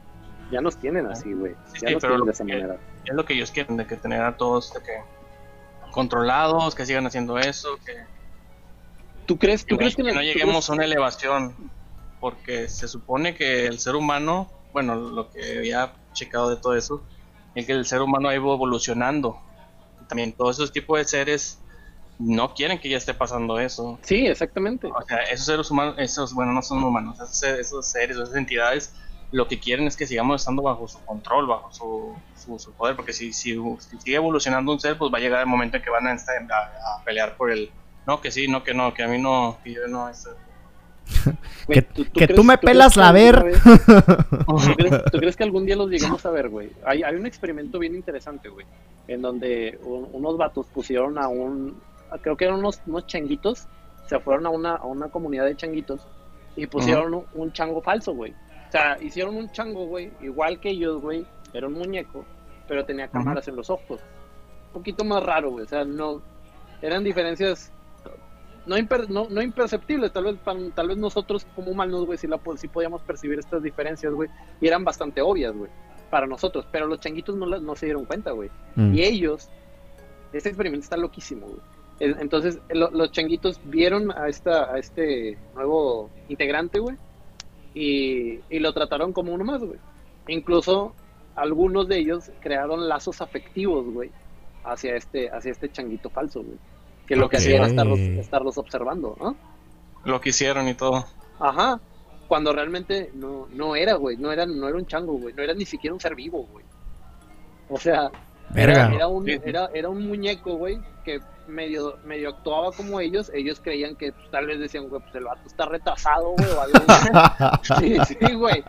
Ya nos tienen así, güey. Sí, Ya sí, nos pero lo de esa que- manera. Es lo que ellos quieren, de que tener a todos de que controlados, que sigan haciendo eso, que, ¿Tú crees, que tú no, crees que, que no lleguemos a una elevación. Porque se supone que el ser humano, bueno, lo que había checado de todo eso, es que el ser humano ha ido evolucionando. También todos esos tipos de seres no quieren que ya esté pasando eso. Sí, exactamente. O sea, esos seres humanos, esos, bueno, no son humanos, esos, esos seres, esas entidades, lo que quieren es que sigamos estando bajo su control, bajo su, su, su poder, porque si, si, si sigue evolucionando un ser, pues va a llegar el momento en que van a, estar- a, a pelear por el, no, que sí, no, que no, que a mí no, que yo no. Güey, que- ¿tú- tú que crees- tú me pelas la ver. vez- ¿tú, crees, tú crees que algún día los lleguemos a ver, güey? Hay, hay un experimento bien interesante, güey, en donde un- unos vatos pusieron a un, creo que eran unos, unos changuitos, se fueron a una, a una comunidad de changuitos y pusieron un, un chango falso, güey. O sea, hicieron un chango, güey, igual que ellos, güey, era un muñeco, pero tenía cámaras en los ojos. Un poquito más raro, güey, o sea, no, eran diferencias no, imper- no, no imperceptibles, tal vez tal vez nosotros como humanos, güey, sí, la, sí podíamos percibir estas diferencias, güey, y eran bastante obvias, güey, para nosotros, pero los changuitos no, las- no se dieron cuenta, güey. mm, Y ellos, este experimento está loquísimo, güey. Entonces, lo- los changuitos vieron a, esta, a este nuevo integrante, güey, y, y lo trataron como uno más, güey. Incluso algunos de ellos crearon lazos afectivos, güey, hacia este, hacia este changuito falso, güey. Que lo que hacía era estarlos, estarlos observando, ¿no? Lo que hicieron y todo. Ajá. Cuando realmente no, no era, güey. No era, no era un chango, güey. No era ni siquiera un ser vivo, güey. O sea, Verga. era, era un, era, era un muñeco, güey, que medio, medio actuaba como ellos. Ellos creían que pues, tal vez decían, güey, pues el vato está retrasado, güey, o algo así. Sí, sí, güey.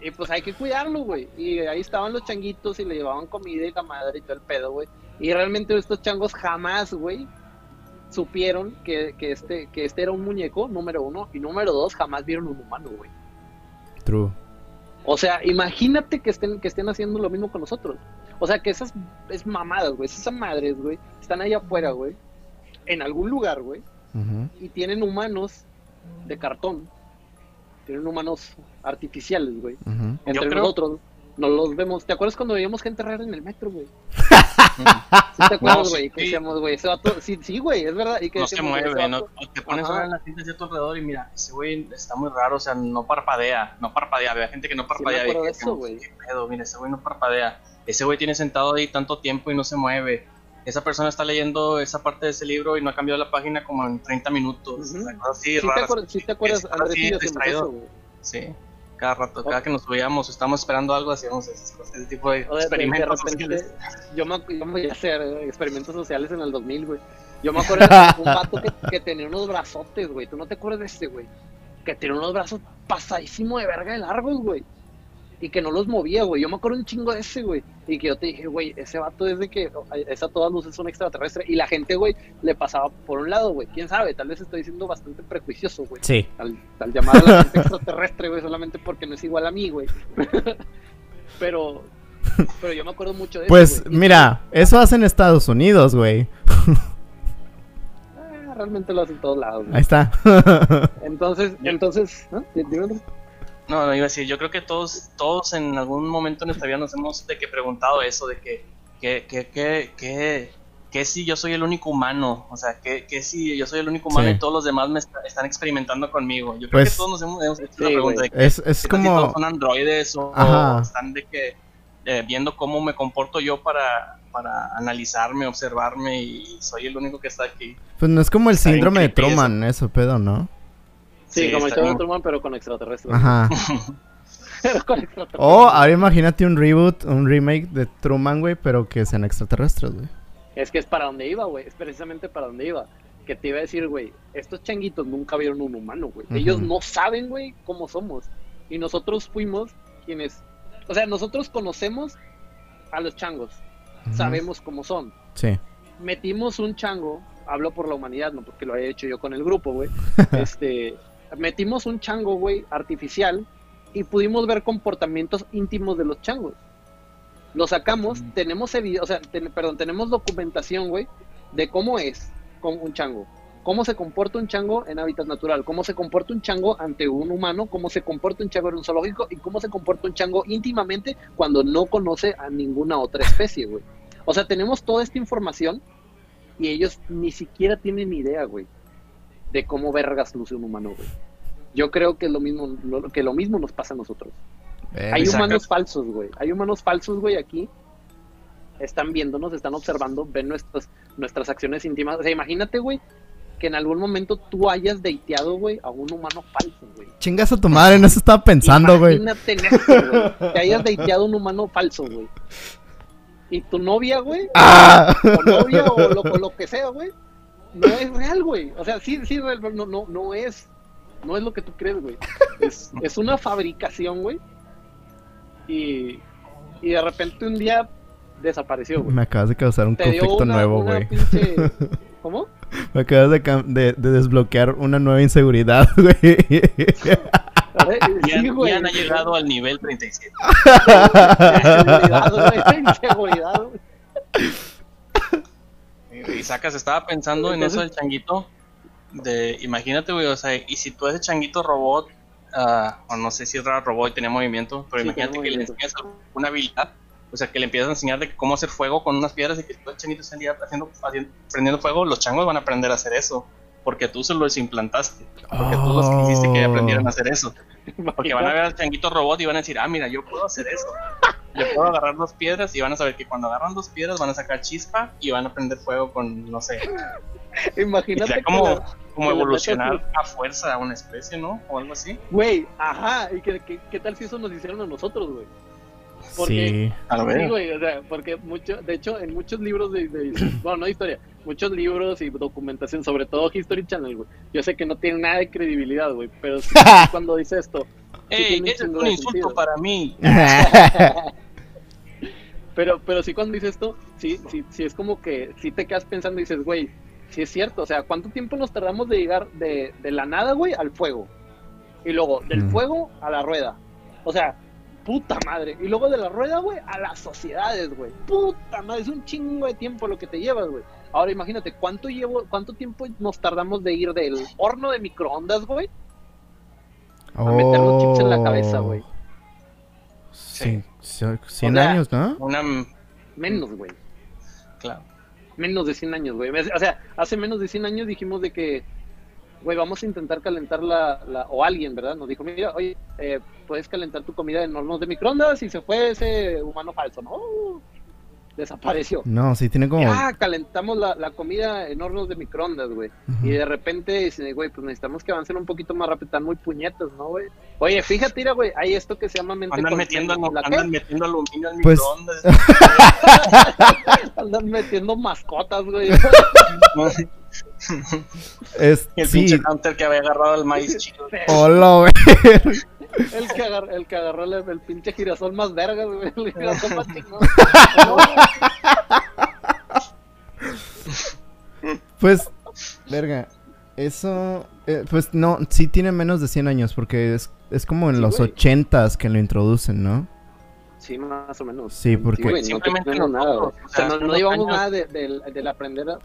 Y pues hay que cuidarlo, güey. Y ahí estaban los changuitos y le llevaban comida y la madre y todo el pedo, güey. Y realmente estos changos jamás, güey, supieron que, que, este, que este era un muñeco, número uno. Y número dos, jamás vieron un humano, güey. True. O sea, imagínate que estén, que estén haciendo lo mismo con nosotros. O sea, que esas es mamadas, güey, esas madres, güey, están allá afuera, güey, en algún lugar, güey, y tienen humanos de cartón. Tienen humanos artificiales, güey. Entre creo- nosotros. no los vemos. ¿Te acuerdas cuando veíamos gente rara en el metro, güey? ¿Sí te acuerdas, No, güey? sí. que decíamos, güey, ese vato, sí, sí, güey, es verdad. Y que No se mueve, no, vato- te pones a Ajá. ver la gente a tu alrededor y mira, ese güey está muy raro, o sea, no parpadea, no parpadea, había gente que no parpadea. y de eso, güey. "¿Qué pedo? Mira, ese güey no parpadea, ese güey tiene sentado ahí tanto tiempo y no se mueve. Esa persona está leyendo esa parte de ese libro y no ha cambiado la página como en 30 minutos. Ujú. o sea, cosas así Sí te acuerdas, sí te acuerdas, eso. Sí, cada rato, cada que nos subíamos, estábamos esperando algo, hacíamos esas cosas, ese tipo de experimentos. de repente, sociales. yo me, yo me voy a hacer eh, experimentos sociales en el 2000, güey. Yo me acuerdo de un vato que, que tenía unos brazotes, güey. ¿Tú no te acuerdas de este, güey? Que tenía unos brazos pasadísimo de verga de largos, güey. Y que no los movía, güey. Yo me acuerdo un chingo de ese, güey. Y que yo te dije, güey, ese vato es de que oh, esa todas luces son extraterrestre. Y la gente, güey, le pasaba por un lado, güey. Quién sabe, tal vez estoy siendo bastante prejuicioso, güey. Sí. Al, al llamar a la gente extraterrestre, güey, solamente porque no es igual a mí, güey. pero, pero yo me acuerdo mucho de eso. Pues güey. Y- mira, eso hace en Estados Unidos, güey. Ah, realmente lo hacen en todos lados. güey. Ahí está. Entonces, entonces, ¿ah? No, no iba a decir, yo creo que todos, todos en algún momento en nuestra vida nos hemos de que preguntado eso, de que, que, que, que, que, que si yo soy el único humano, o sea, que, que si yo soy el único humano Sí. y todos los demás me está- están experimentando conmigo. Yo creo Pues- que todos nos hemos, hemos hecho Sí, la pregunta de que Es, es ¿qué tal si todos como... son androides o, están de que eh, viendo cómo me comporto yo para, para analizarme, observarme y soy el único que está aquí. Pues no es como el Está síndrome de creepy eso. Truman, eso, pedo, ¿no? Sí, Sí, como el show de. Truman, pero con extraterrestres. Ajá. Pero con extraterrestres. O ahora imagínate un reboot, un remake de Truman, güey, pero que sean extraterrestres, güey. Es que es para donde iba, güey. Es precisamente para donde iba. Que te iba a decir, güey, estos changuitos nunca vieron un humano, güey. Ellos no saben, güey, cómo somos. Y nosotros fuimos quienes... O sea, nosotros conocemos a los changos. Sabemos cómo son. Sí. metimos un chango, hablo por la humanidad, no porque lo haya hecho yo con el grupo, güey. este, metimos un chango, güey, artificial y pudimos ver comportamientos íntimos de los changos. Lo sacamos, tenemos evi- o sea, ten- perdón, tenemos documentación, güey, de cómo es con un chango. Cómo se comporta un chango en hábitat natural, cómo se comporta un chango ante un humano, cómo se comporta un chango en un zoológico y cómo se comporta un chango íntimamente cuando no conoce a ninguna otra especie, güey. O sea, tenemos toda esta información y ellos ni siquiera tienen idea, güey, de cómo vergas luce un humano, güey. Yo creo que es lo mismo, lo- que lo mismo nos pasa a nosotros. Hay humanos falsos, güey. Hay humanos falsos, güey, aquí. Están viéndonos, están observando, ven nuestras, nuestras acciones íntimas. O sea, imagínate, güey, que en algún momento tú hayas deiteado, güey, a un humano falso, güey. Chingas a tu madre, en eso estaba pensando, güey. Imagínate en esto, güey. Que hayas deiteado a un humano falso, güey. Y tu novia, güey, ¡Ah! o novia o lo, o lo que sea, güey, no es real, güey. O sea, sí, sí, no, no, no es, no es lo que tú crees, güey. Es, es una fabricación, güey. Y, y de repente un día desapareció, güey. Me acabas de causar un Te conflicto una, nuevo, güey. pinche... ¿Cómo? Me acabas de, cam- de- de desbloquear una nueva inseguridad, güey. Ya, Sí, güey. ya han llegado al nivel 37. Inseguridad, güey, inseguridad, güey. Y sacas, estaba pensando en eso del changuito. De, imagínate, güey, o sea, y si tú ese changuito robot, ah, o no sé si era robot y tenía movimiento, pero Sí, imagínate que le enseñas alguna habilidad, o sea, que le empiezas a enseñar de cómo hacer fuego con unas piedras y que todo el changuito día haciendo, haciendo, prendiendo fuego, los changos van a aprender a hacer eso, porque tú se los implantaste, porque tú los hiciste que aprendieran a hacer eso. Porque van a ver al changuito robot y van a decir, ah, mira, yo puedo hacer eso. Yo puedo agarrar dos piedras y van a saber que cuando agarran dos piedras van a sacar chispa y van a prender fuego con, no sé, Imagínate como, la- como le evolucionar a fuerza a una especie, ¿no? O algo así. Güey, ajá, y que, que- qué tal si eso nos hicieron a nosotros, güey. Porque- Sí. A Sí, güey, o sea, porque mucho, de hecho, en muchos libros de, de- bueno, no de historia, muchos libros y documentación, sobre todo History Channel, güey. Yo sé que no tiene nada de credibilidad, güey, pero sí, cuando dice esto, Ese es un insulto sentido. para mí. pero, pero sí cuando dice esto, sí, sí, sí es como que sí te quedas pensando y dices, güey, sí es cierto, o sea, ¿cuánto tiempo nos tardamos de llegar de, de la nada, güey, al fuego? Y luego, del Mm. fuego a la rueda. O sea, puta madre. Y luego de la rueda, güey, a las sociedades, güey. Puta madre, es un chingo de tiempo lo que te llevas, güey. Ahora imagínate, ¿cuánto llevo, cuánto tiempo nos tardamos de ir del horno de microondas, güey? A meter los chips en la cabeza, güey. Sí, 100 O sea, años, ¿no? Una. Menos, güey. Claro. Menos de 100 años, güey. O sea, hace menos de 100 años dijimos de que, güey, vamos a intentar calentar la, la- O alguien, ¿verdad? Nos dijo, mira, oye, eh, puedes calentar tu comida en hornos de microondas y se fue ese humano falso, ¿no? Desapareció. No, sí tiene como... Ah, calentamos la, la comida en hornos de microondas, güey. Y de repente güey, pues necesitamos que avancen un poquito más rápido, están muy puñetas, ¿no, güey? Oye, fíjate, mira, güey, hay esto que se llama mente Andan metiendo, ¿La andan metiendo aluminio al Pues- microondas. Andan metiendo mascotas, güey. Es, el sí. pinche Hunter que había agarrado el maíz chido. Hola, güey. El que agarró, el, que agarró el, el pinche girasol más verga, güey. El girasol más chingón. Pues, verga, eso, eh, pues no, sí tiene menos de 100 años porque es, es como en Sí, los güey. 80s que lo introducen, ¿no? Sí, más o menos. Sí, porque- güey, no Simplemente tenemos nada, güey. nosotros, O o sea, sea, no, no llevamos años- nada de- del, del aprender a...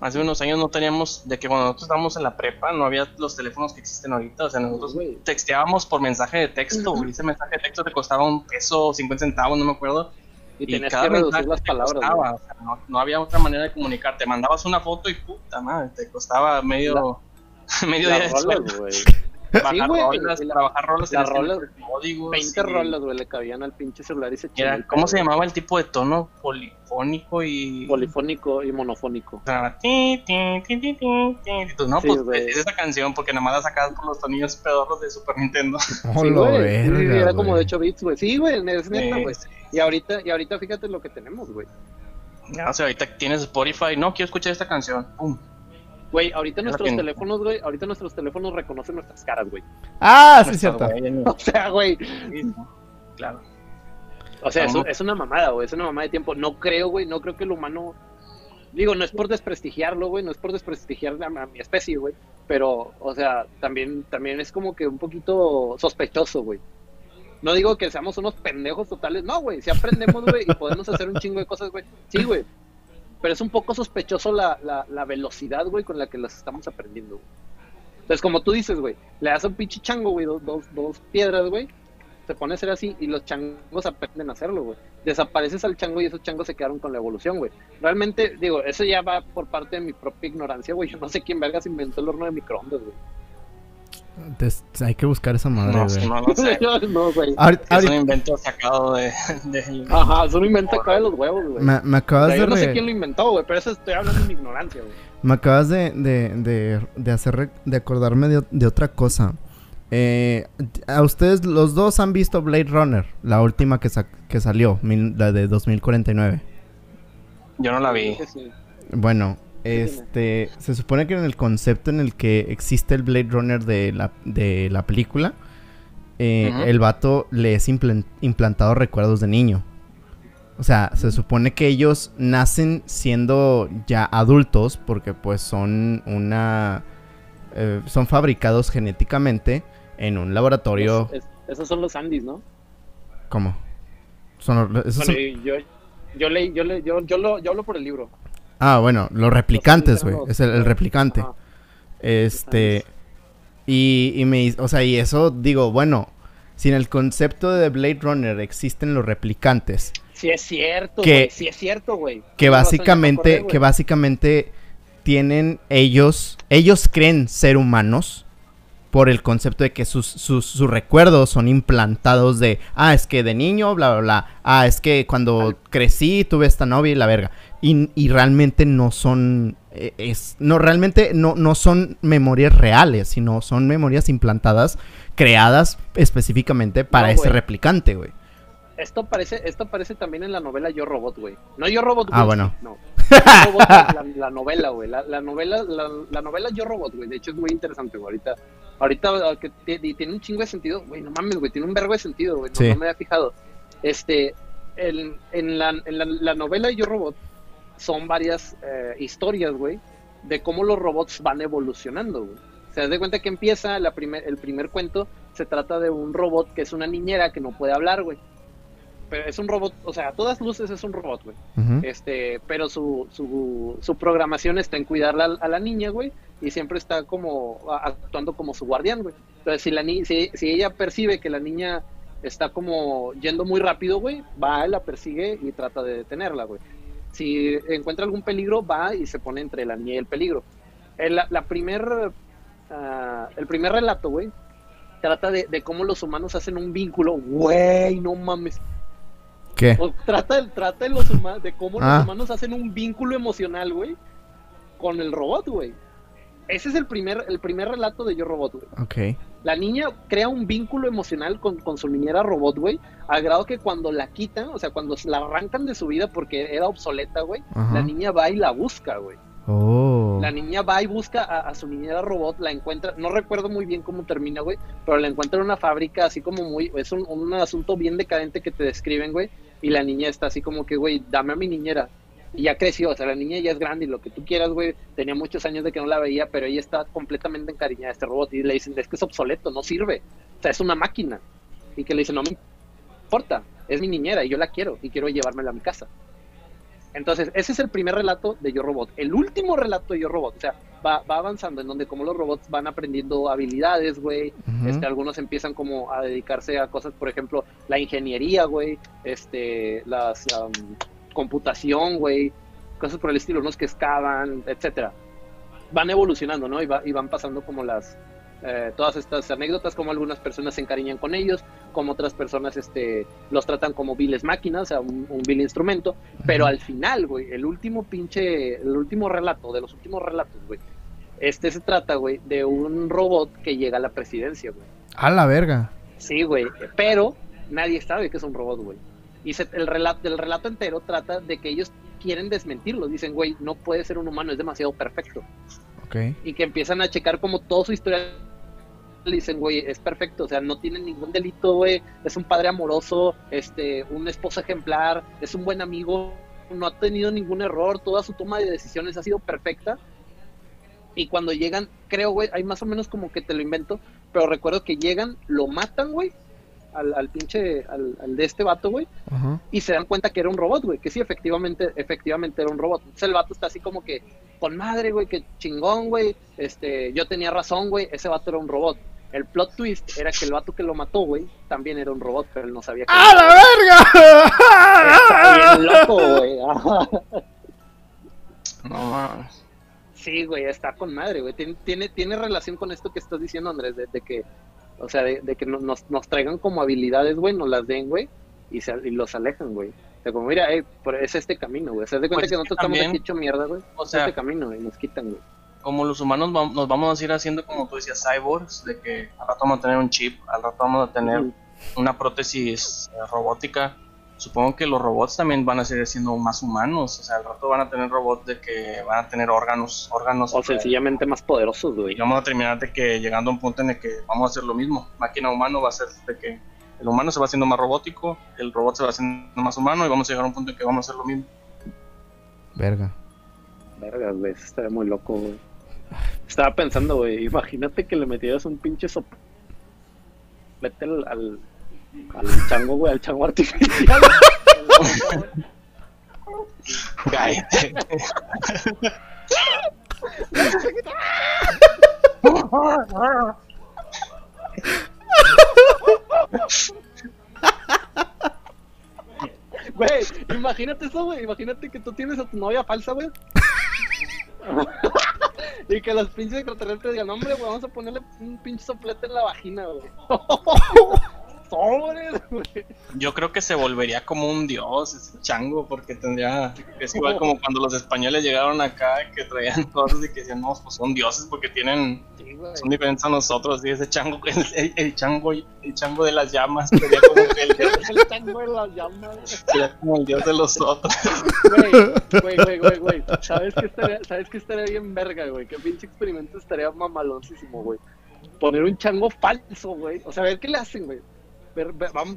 Hace unos años no teníamos, de que cuando nosotros estábamos en la prepa, no había los teléfonos que existen ahorita. O sea, nosotros texteábamos por mensaje de texto. Ese mensaje de texto te costaba un peso o 50 centavos, no me acuerdo. y tenías que reducir las te palabras, costaba, o sea, no, no había otra manera de comunicarte. Mandabas una foto y puta madre, te costaba medio, medio día de güey. Bajar Sí, güey, rolas, la- trabajar rolas, las rolas, códigos 20 y- rolas, güey, le cabían al pinche celular y se era- ¿Cómo se güey. llamaba el tipo de tono? Polifónico y. Polifónico y monofónico. Ti, ti, ti, no, Sí, pues güey. es esa canción porque nada más la sacabas por los tonillos pedorros de Super Nintendo. Sí, güey. Sí, verga, era como güey. de 8 bits, güey. Sí, güey, es neta, Sí, güey. sí. Y ahorita, y ahorita fíjate lo que tenemos, güey. Ya, o sea, ahorita tienes Spotify, no quiero escuchar esta canción. Pum. Güey, ahorita nuestros teléfonos, güey, ahorita nuestros teléfonos reconocen nuestras caras, güey. Ah, sí, Pues, cierto. güey, O sea, güey. Claro. o sea, es, Vamos. es una mamada, güey, es una mamada de tiempo. No creo, güey, no creo que el humano digo, no es por desprestigiarlo, güey, no es por desprestigiar a, a mi especie, güey, pero o sea, también también es como que un poquito sospechoso, güey. No digo que seamos unos pendejos totales, no, güey, si aprendemos, güey, y podemos hacer un chingo de cosas, güey. Sí, güey. Pero es un poco sospechoso la, la, la velocidad, güey, con la que las estamos aprendiendo, güey. Entonces, como tú dices, güey, le das un pinche chango, güey, dos, dos, dos piedras, güey, se pone a hacer así y los changos aprenden a hacerlo, güey. Desapareces al chango y esos changos se quedaron con la evolución, güey. Realmente, digo, eso ya va por parte de mi propia ignorancia, güey. Yo no sé quién vergas inventó el horno de microondas, güey. Hay que buscar esa madre, No, güey. no, no sé. no, güey. Ahorita- Es un invento sacado de. de- Ajá, es un invento acá de los huevos, güey. me, me O acabas sea, de yo no sé quién lo inventó, güey, pero eso estoy hablando de mi ignorancia, güey. Me acabas de, de, de, de hacer re- de acordarme de, de otra cosa. Eh, a ustedes los dos han visto Blade Runner, la última que, sa- que salió, mil- la de 2049. Yo no la vi. Bueno. Este se supone que en el concepto en el que existe el Blade Runner de la, de la película, eh, el vato le es implan- implantado recuerdos de niño. O sea, se supone que ellos nacen siendo ya adultos porque pues son una... eh, son fabricados genéticamente en un laboratorio... Es- es- esos son los Andys, ¿no? ¿Cómo? Son, esos Bueno, son- yo, yo leí, yo, le, yo, yo, lo, yo hablo por el libro. Ah, bueno, los replicantes, güey. Es el, el replicante. Ajá. Este. Y, y me. O sea, y eso digo, bueno. Si en el concepto de Blade Runner existen los replicantes, Sí es cierto, Que- güey. Sí es cierto, güey. que básicamente, acordé, que básicamente tienen ellos, ellos creen ser humanos por el concepto de que sus, sus, sus recuerdos son implantados de, ah, es que de niño, bla, bla, bla, ah, es que cuando crecí tuve esta novia y la verga. Y, y realmente no son, eh, es, no, realmente no, no son memorias reales, sino son memorias implantadas, creadas específicamente para No, ese replicante, güey. Esto aparece, esto aparece también en la novela Yo Robot, güey. No Yo Robot, Ah, güey, bueno. No. Yo Robot, la, la novela, güey. La, la novela, la, la novela Yo Robot, güey. De hecho es muy interesante, güey. Ahorita, ahorita ah, que tiene un chingo de sentido, güey. No mames, güey. Tiene un vergo de sentido, güey. No, Sí. no me había fijado. Este, en, en, la, en la, la novela Yo Robot son varias eh, historias, güey, de cómo los robots van evolucionando, güey. Se das de cuenta que empieza la primer, el primer cuento, se trata de un robot que es una niñera que no puede hablar, güey. Pero es un robot, o sea, a todas luces es un robot, güey. Este, pero su, su, su programación está en cuidarla a, la niña, güey, y siempre está como actuando como su guardián, güey. Entonces, si, la ni si, si ella percibe que la niña está como yendo muy rápido, güey, va, la persigue y trata de detenerla, güey. Si encuentra algún peligro, va y se pone entre la niña y el peligro. El, la primer, ah, el primer relato, güey, trata de, cómo los humanos hacen un vínculo, güey, no mames. ¿Qué? trata, trata de, los humanos, de cómo los Ah. humanos hacen un vínculo emocional, güey, con el robot, güey. Ese es el primer, el primer relato de Yo Robot, güey. Ok. La niña crea un vínculo emocional con, con su niñera robot, güey, al grado que cuando la quitan, o sea, cuando la arrancan de su vida porque era obsoleta, güey, la niña va y la busca, güey. Oh. La niña va y busca a, a su niñera robot, la encuentra, no recuerdo muy bien cómo termina, güey, pero la encuentra en una fábrica así como muy, es un, un asunto bien decadente que te describen, güey, y la niña está así como que, güey, dame a mi niñera. Y ya creció, o sea, la niña ya es grande y lo que tú quieras, güey, tenía muchos años de que no la veía, pero ella está completamente encariñada a este robot y le dicen, es que es obsoleto, no sirve, o sea, es una máquina. Y que le dicen, no me importa, es mi niñera y yo la quiero y quiero llevármela a mi casa. Entonces, ese es el primer relato de Yo Robot. El último relato de Yo Robot, o sea, va, va avanzando en donde como los robots van aprendiendo habilidades, güey. Este, algunos empiezan como a dedicarse a cosas, por ejemplo, la ingeniería, güey, este, las um, computación, güey, cosas por el estilo, unos que excavan, etcétera. Van evolucionando, ¿no? Y, va- y van pasando como las eh, todas estas anécdotas, como algunas personas se encariñan con ellos, como otras personas este, los tratan como viles máquinas, o sea, un, un vil instrumento, pero al final, güey, el último pinche, el último relato, de los últimos relatos, güey, este se trata, güey, de un robot que llega a la presidencia, güey. A la verga. Sí, güey, pero nadie sabe que es un robot, güey. Y se- el, relato, el relato entero trata de que ellos quieren desmentirlo. Dicen, güey, no puede ser un humano, es demasiado perfecto. Ok. Y que empiezan a checar como toda su historia. Le dicen, güey, es perfecto, o sea, no tiene ningún delito, güey. Es un padre amoroso, este, un esposo ejemplar, es un buen amigo, no ha tenido ningún error, toda su toma de decisiones ha sido perfecta. Y cuando llegan, creo, güey, hay más o menos como que te lo invento, pero recuerdo que llegan, lo matan, güey, al, al pinche, al, al de este vato, güey, y se dan cuenta que era un robot, güey, que sí, efectivamente, efectivamente era un robot. Entonces el vato está así como que, con madre, güey, que chingón, güey, este, yo tenía razón, güey, ese vato era un robot. El plot twist era que el vato que lo mató, güey, también era un robot, pero él no sabía que ¡A la Está verga! bien loco, güey. No mames. Sí, güey, está con madre, güey. Tiene, tiene, tiene relación con esto que estás diciendo, Andrés, de, de que, o sea, de, de que no- nos, nos traigan como habilidades, güey, nos las den, güey, y, se, y los alejan, güey. O sea, como, mira, eh, es este camino, güey. Se da de cuenta Pues que es nosotros que estamos también- aquí hecho mierda, güey. O Es sea, este camino, güey, nos quitan, güey. como los humanos vam- nos vamos a ir haciendo, como tú decías, cyborgs, de que al rato vamos a tener un chip, al rato vamos a tener una prótesis eh, robótica. Supongo que los robots también van a seguir siendo más humanos, o sea, al rato van a tener robots de que van a tener órganos, órganos. O sencillamente más poderosos, y güey. vamos a terminar de que llegando a un punto en el que vamos a hacer lo mismo. Máquina humano va a ser de que el humano se va haciendo más robótico, el robot se va haciendo más humano y vamos a llegar a un punto en que vamos a hacer lo mismo. Verga. Vergas, güey, eso estaría muy loco, güey. Estaba pensando, güey, imagínate que le metieras un pinche soplete al, al, al chango, güey, al chango artificial. Cállate. Güey, imagínate eso, güey. Imagínate que tú tienes a tu novia falsa, güey. y que los pinches extraterrestres digan, hombre, güey, vamos a ponerle un pinche soplete en la vagina, güey. Sobres, güey. Yo creo que se volvería como un dios ese chango, porque tendría. Es igual como cuando los españoles llegaron acá, que traían cosas y que decían, no, pues son dioses porque tienen. Sí. Son diferentes a nosotros. Y ese chango, el, el- el chango, el chango de las llamas, sería como que el dios, El chango de las llamas. sería como el dios de los otros. Güey, güey, güey, güey, güey. ¿Sabes qué estaría, ¿Sabes qué estaría bien verga, güey? Qué pinche experimento estaría mamaloncísimo, güey. Poner un chango falso, güey. O sea, a ver qué le hacen, güey.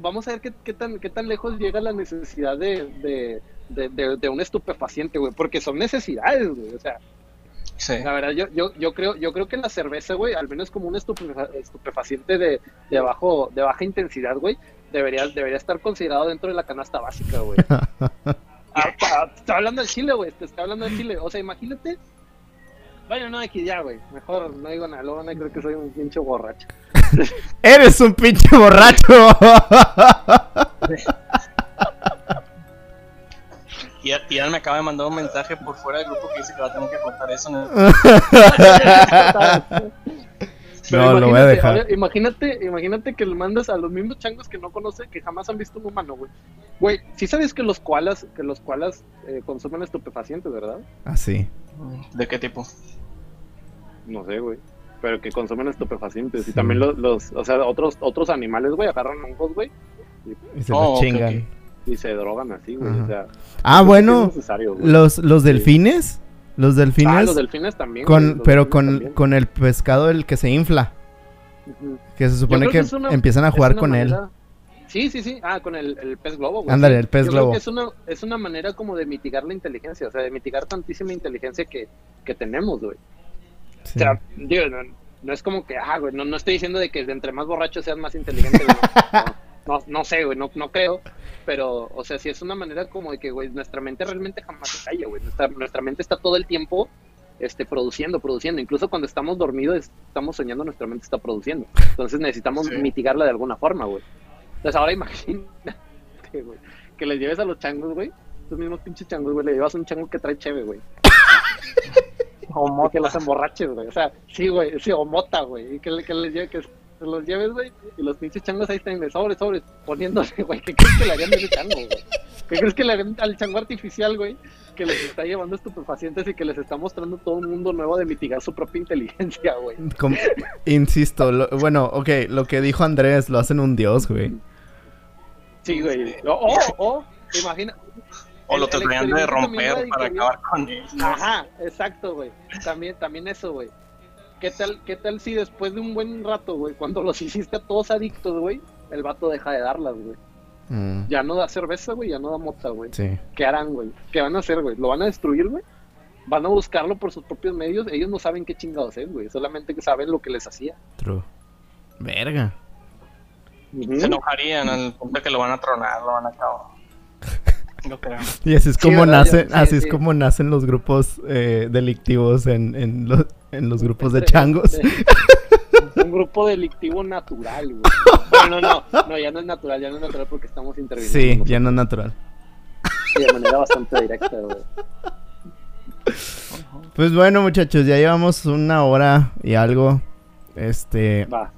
Vamos a ver qué, qué tan, qué tan lejos llega la necesidad de, de, de, de- de un estupefaciente, güey. Porque son necesidades, güey. O sea, Sí. la verdad, yo, yo, yo creo, yo creo que la cerveza, güey, al menos como un estupefa- estupefaciente de, de bajo, de baja intensidad, güey, debería, debería estar considerado dentro de la canasta básica, güey. Ah, estoy hablando del Chile, güey. Te estoy hablando del Chile. O sea, imagínate. Bueno, no, aquí ya, güey. Mejor no digo nada. Luego van a creer que soy un pinche borracho. Eres un pinche borracho. Y, ya- y ya me acaba de mandar un mensaje por fuera del grupo que dice que va a tener que contar eso. en el- No, lo voy a imagínate, dejar. ahora, imagínate, imagínate que le mandas a los mismos changos que no conoce, que jamás han visto un humano, güey. Güey, sí sabes que los koalas, que los koalas eh, consumen estupefacientes, ¿verdad? Así. ¿De qué tipo? No sé, güey. Pero que consumen estupefacientes. Sí. Y también los, los, o sea, otros, otros animales, güey, agarran hongos, güey, Y se Oh, los chingan. y se drogan así, güey. O sea, Ah, es bueno. necesario, güey. Los, los delfines. Los delfines. Ah, los delfines también. güey, con, los pero delfines con, también. con el pescado el que se infla. Que se supone que, una- empiezan a jugar con él. Sí, sí, sí. Ah, con el, el pez globo, güey. Ándale, el pez Yo creo globo. que es una, es una manera como de mitigar la inteligencia, o sea, de mitigar tantísima inteligencia que, que tenemos, güey. Sí. O sea, digo, no, no es como que, ah, güey, no, no estoy diciendo de que entre más borracho seas más inteligente, güey, no, no, no sé, güey, no, no creo, pero, o sea, sí es una manera como de que, güey, nuestra mente realmente jamás se calla, güey, nuestra, nuestra mente está todo el tiempo este, produciendo, produciendo, incluso cuando estamos dormidos, estamos soñando, nuestra mente está produciendo, entonces necesitamos Sí. mitigarla de alguna forma, güey. Entonces ahora imagínate, güey, que les lleves a los changos, güey, los mismos pinches changos, güey, le llevas a un chango que trae cheve, güey. O Y que los emborraches, güey. O sea, sí, güey, sí, o mota, güey. Y que, le- que les lleve, que se los lleves, güey. Y los pinches changos ahí están de sobres, sobres, poniéndose, güey. ¿Qué crees que le harían a ese chango, güey? ¿Qué crees que le harían al chango artificial, güey? Que les está llevando estupefacientes y que les está mostrando todo un mundo nuevo de mitigar su propia inteligencia, güey. Insisto, lo- bueno, ok, lo que dijo Andrés, lo hacen un dios, güey. Sí, güey. O, o, o, imagina. O lo el- tratarían de romper para acabar con él. Ajá, exacto, güey. También, también eso, güey. ¿Qué tal, ¿Qué tal si después de un buen rato, güey, cuando los hiciste a todos adictos, güey, el vato deja de darlas, güey? Mm, Ya no da cerveza, güey, ya no da mota, güey. sí. ¿Qué harán, güey? ¿Qué van a hacer, güey? ¿Lo van a destruir, güey? ¿Van a buscarlo por sus propios medios? Ellos no saben qué chingados es, güey. Solamente que saben lo que les hacía. True. Verga. Se enojarían al punto de que lo van a tronar, lo van a acabar. Yo creo. Y así es como nacen, sí, así es como nacen los grupos eh, delictivos en, en, los- en los grupos de Entre- changos. este, Un grupo delictivo natural, güey. No, no, no, no, ya no es natural, ya no es natural porque estamos interviniendo. Sí, ya no es natural. Sí, de manera bastante directa, güey. Pues bueno, muchachos, ya llevamos una hora y algo. Este, Va.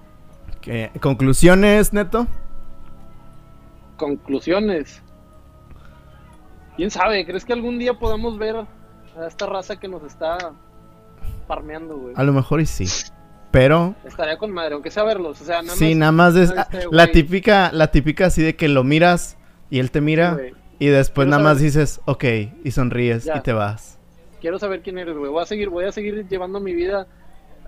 ¿qué- conclusiones, Neto. Conclusiones. ¿Quién sabe? ¿Crees que algún día podamos ver a esta raza que nos está farmeando, güey? A lo mejor y sí. Pero Estaría con madre, aunque sea verlos. O sea, nada sí, más. nada más es este la típica, la típica así de que lo miras y él te mira y después Quiero nada más dices, ok, y sonríes Ya. y te vas. Quiero saber quién eres, güey. Voy a seguir, voy a seguir llevando mi vida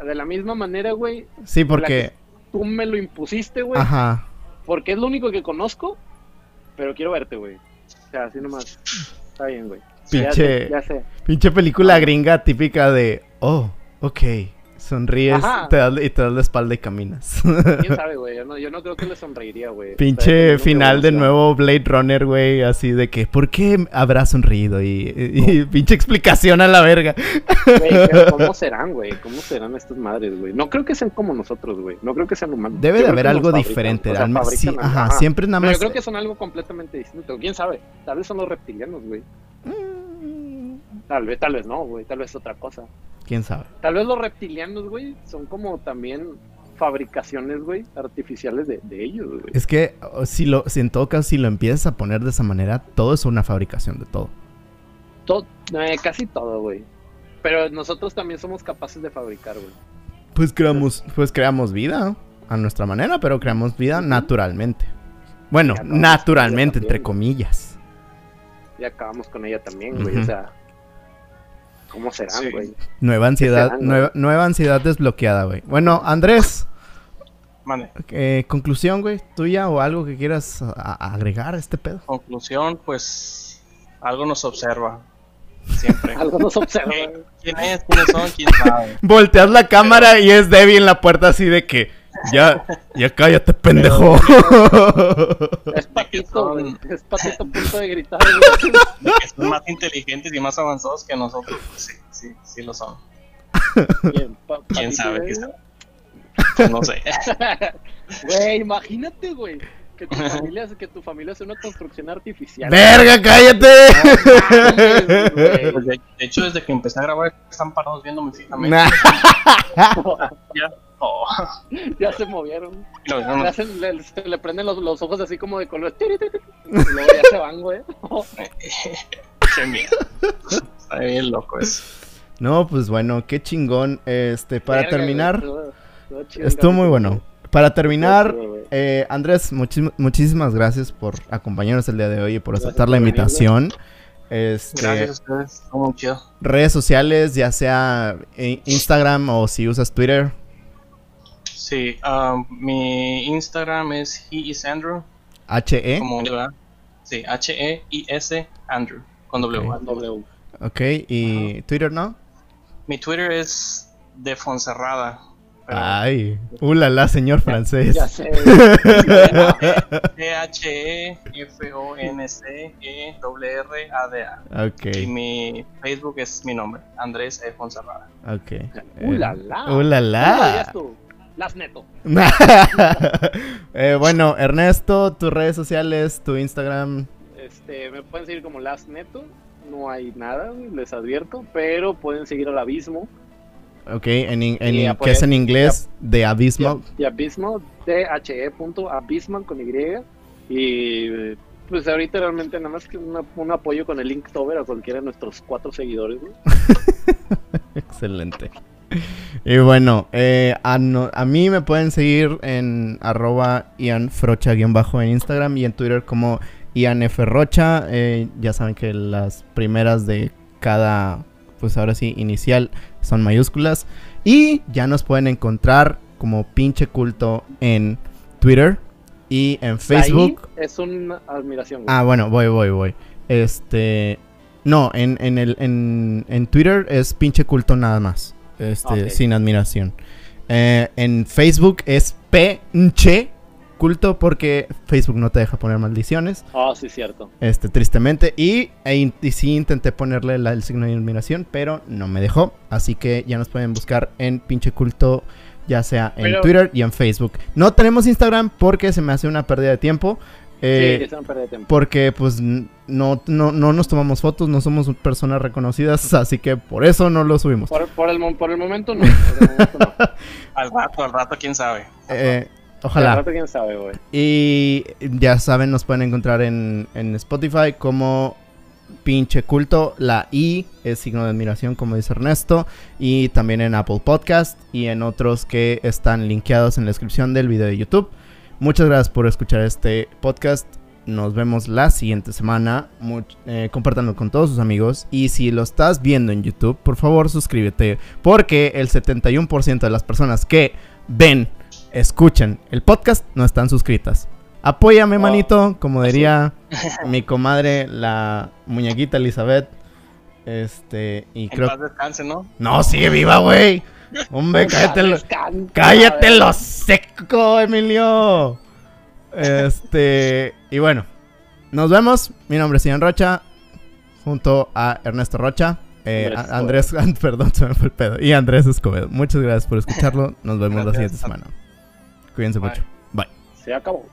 de la misma manera, güey. Sí, porque, Tú me lo impusiste, güey. ajá, Porque es lo único que conozco. Pero quiero verte, güey. O sea, así nomás. Está bien, güey. Ya Pinche- sé, Ya sé. pinche película gringa típica de, oh, ok, sonríes te das, y te das la espalda y caminas. ¿Quién sabe, güey? Yo no, yo no creo que le sonreiría, güey. Pinche final de nuevo Blade Runner, güey, así de que, ¿por qué habrá sonreído? Y, y- y pinche explicación a la verga. Güey, pero ¿cómo serán, güey? ¿Cómo serán estas madres, güey? No creo que sean como nosotros, güey. No creo que sean humanos. Debe Yo de haber algo fabrican, diferente. o sea, sí, ajá, Ajá. siempre nada Pero más. yo creo que son algo completamente distinto. ¿Quién sabe? Tal vez son los reptilianos, güey. Mm, Tal vez, tal vez no, güey. Tal vez otra cosa. ¿Quién sabe? Tal vez los reptilianos, güey, son como también fabricaciones, güey, artificiales de, de ellos, güey. Es que o, si, lo, si en todo caso, si lo empiezas a poner de esa manera, todo es una fabricación de todo. To- eh, casi todo, güey. Pero nosotros también somos capaces de fabricar, güey. Pues creamos, pues creamos vida a nuestra manera, pero creamos vida naturalmente. Bueno, naturalmente, entre comillas. Y acabamos con ella también, güey. O sea, ¿cómo serán, Sí. güey? Nueva ansiedad, serán, nueva, nueva ansiedad desbloqueada, güey. Bueno, Andrés, Mande. eh, conclusión, güey, tuya o algo que quieras a- agregar a este pedo. Conclusión, pues algo nos observa. Siempre. Algo nos observa. ¿Qué- güey. ¿Quién es? ¿Quiénes son? ¿Quién sabe? Volteas la cámara y es Debbie en la puerta así de que ya, ya cállate, pendejo. Es patito, güey. Es patito a punto de gritar, güey. Son más inteligentes y más avanzados que nosotros. Pues sí, sí, sí lo son. Bien, pa- ¿Quién sabe? güey. ¿Quién sabe? Pues no sé. Güey, imagínate, güey. Que tu familia, que tu familia sea una construcción artificial. ¡Verga, cállate! Pues de, hecho, desde que empecé a grabar, están parados viéndome fijamente. Nah. Ya. Oh. ya se movieron. No, no, no. Le, hacen- le- se le prenden los, los ojos así como de color. Y luego ya se van, güey. Qué miedo. Está bien loco eso. No, pues bueno, qué chingón. Este, para Verga, terminar, güey, estuvo- muy bueno. Para terminar, eh, Andrés, muchísimas gracias por acompañarnos el día de hoy y por Gracias aceptar la venir, invitación. Este, Gracias a ustedes. Estuvo muy chido. redes sociales, ya sea eh, Instagram o si usas Twitter. Sí, um, mi Instagram es heisandrew, H-E. ¿verdad? Sí, H-E-I-S Andrew, con W. Ok. W. Ok, y Twitter, ¿no? Mi Twitter es de Fonserrada. pero Ay, ulala, señor francés. Ya sé. T-H-E-F-O-N-C-E-R-R-A-D-A. Ok, Y mi Facebook es mi nombre, Andrés E. Fonserrada. ok. Uh, la, la. ¿Cómo lo ulala. Las neto. Eh, bueno, Ernesto, tus redes sociales, tu Instagram. Este, me pueden seguir como Las Neto. No hay nada, les advierto. Pero pueden seguir al Abismo. Ok, en, in- en Y in- apoyar- que es en inglés de abismo. Y Abismo, T-H-E punto Abisman con Y. Y pues ahorita realmente nada más que una- un apoyo con el Linktober a cualquiera de nuestros cuatro seguidores. Excelente. Y bueno, eh, a, no- a mí me pueden seguir en arroba ianfrocha-bajo en Instagram y en Twitter como ianfrocha. Eh, ya saben que las primeras de cada, pues ahora sí, inicial son mayúsculas. Y ya nos pueden encontrar como pinche culto en Twitter y en Facebook. Ahí es una admiración, güey. Ah, bueno, voy, voy, voy. Este. No, en, en, el, en, en Twitter es pinche culto nada más. Este, sin admiración. Eh, en Facebook es pinche culto porque Facebook no te deja poner maldiciones. Ah, sí, cierto. Este, tristemente. Y, e y sí intenté ponerle la- el signo de admiración, pero no me dejó. Así que ya nos pueden buscar en pinche culto, ya sea en Pero- Twitter y en Facebook. No tenemos Instagram porque se me hace una pérdida de tiempo. Eh, sí, es una pérdida de tiempo. porque pues no, no, no nos tomamos fotos, no somos personas reconocidas, así que por eso no lo subimos. Por, por el, por el momento no. Por el momento no. Al rato, al rato, quién sabe. Eh, Al ojalá. rato quién sabe, güey. Y ya saben, nos pueden encontrar en, en Spotify como pinche culto. La I es signo de admiración, como dice Ernesto. Y también en Apple Podcast y en otros que están linkeados en la descripción del video de YouTube. Muchas gracias por escuchar este podcast. Nos vemos la siguiente semana. Much- eh, compártanlo con todos sus amigos. Y si lo estás viendo en YouTube, por favor suscríbete. Porque el 71% de las personas que ven, escuchan el podcast no están suscritas. Apóyame, Oh, manito. Como diría mi comadre, la muñequita Elizabeth. Este, y En creo. paz descanse, ¿no? No, sigue viva, güey. Hombre, cállate. lo- Cállate güey. lo seco, Emilio. Este, y bueno, nos vemos. Mi nombre es Ian Rocha, junto a Ernesto Rocha. eh, Andrés perdón, se me fue el pedo. Y Andrés Escobedo. Muchas gracias por escucharlo. Nos vemos la siguiente semana. Cuídense Bye. mucho. Bye. Se acabó.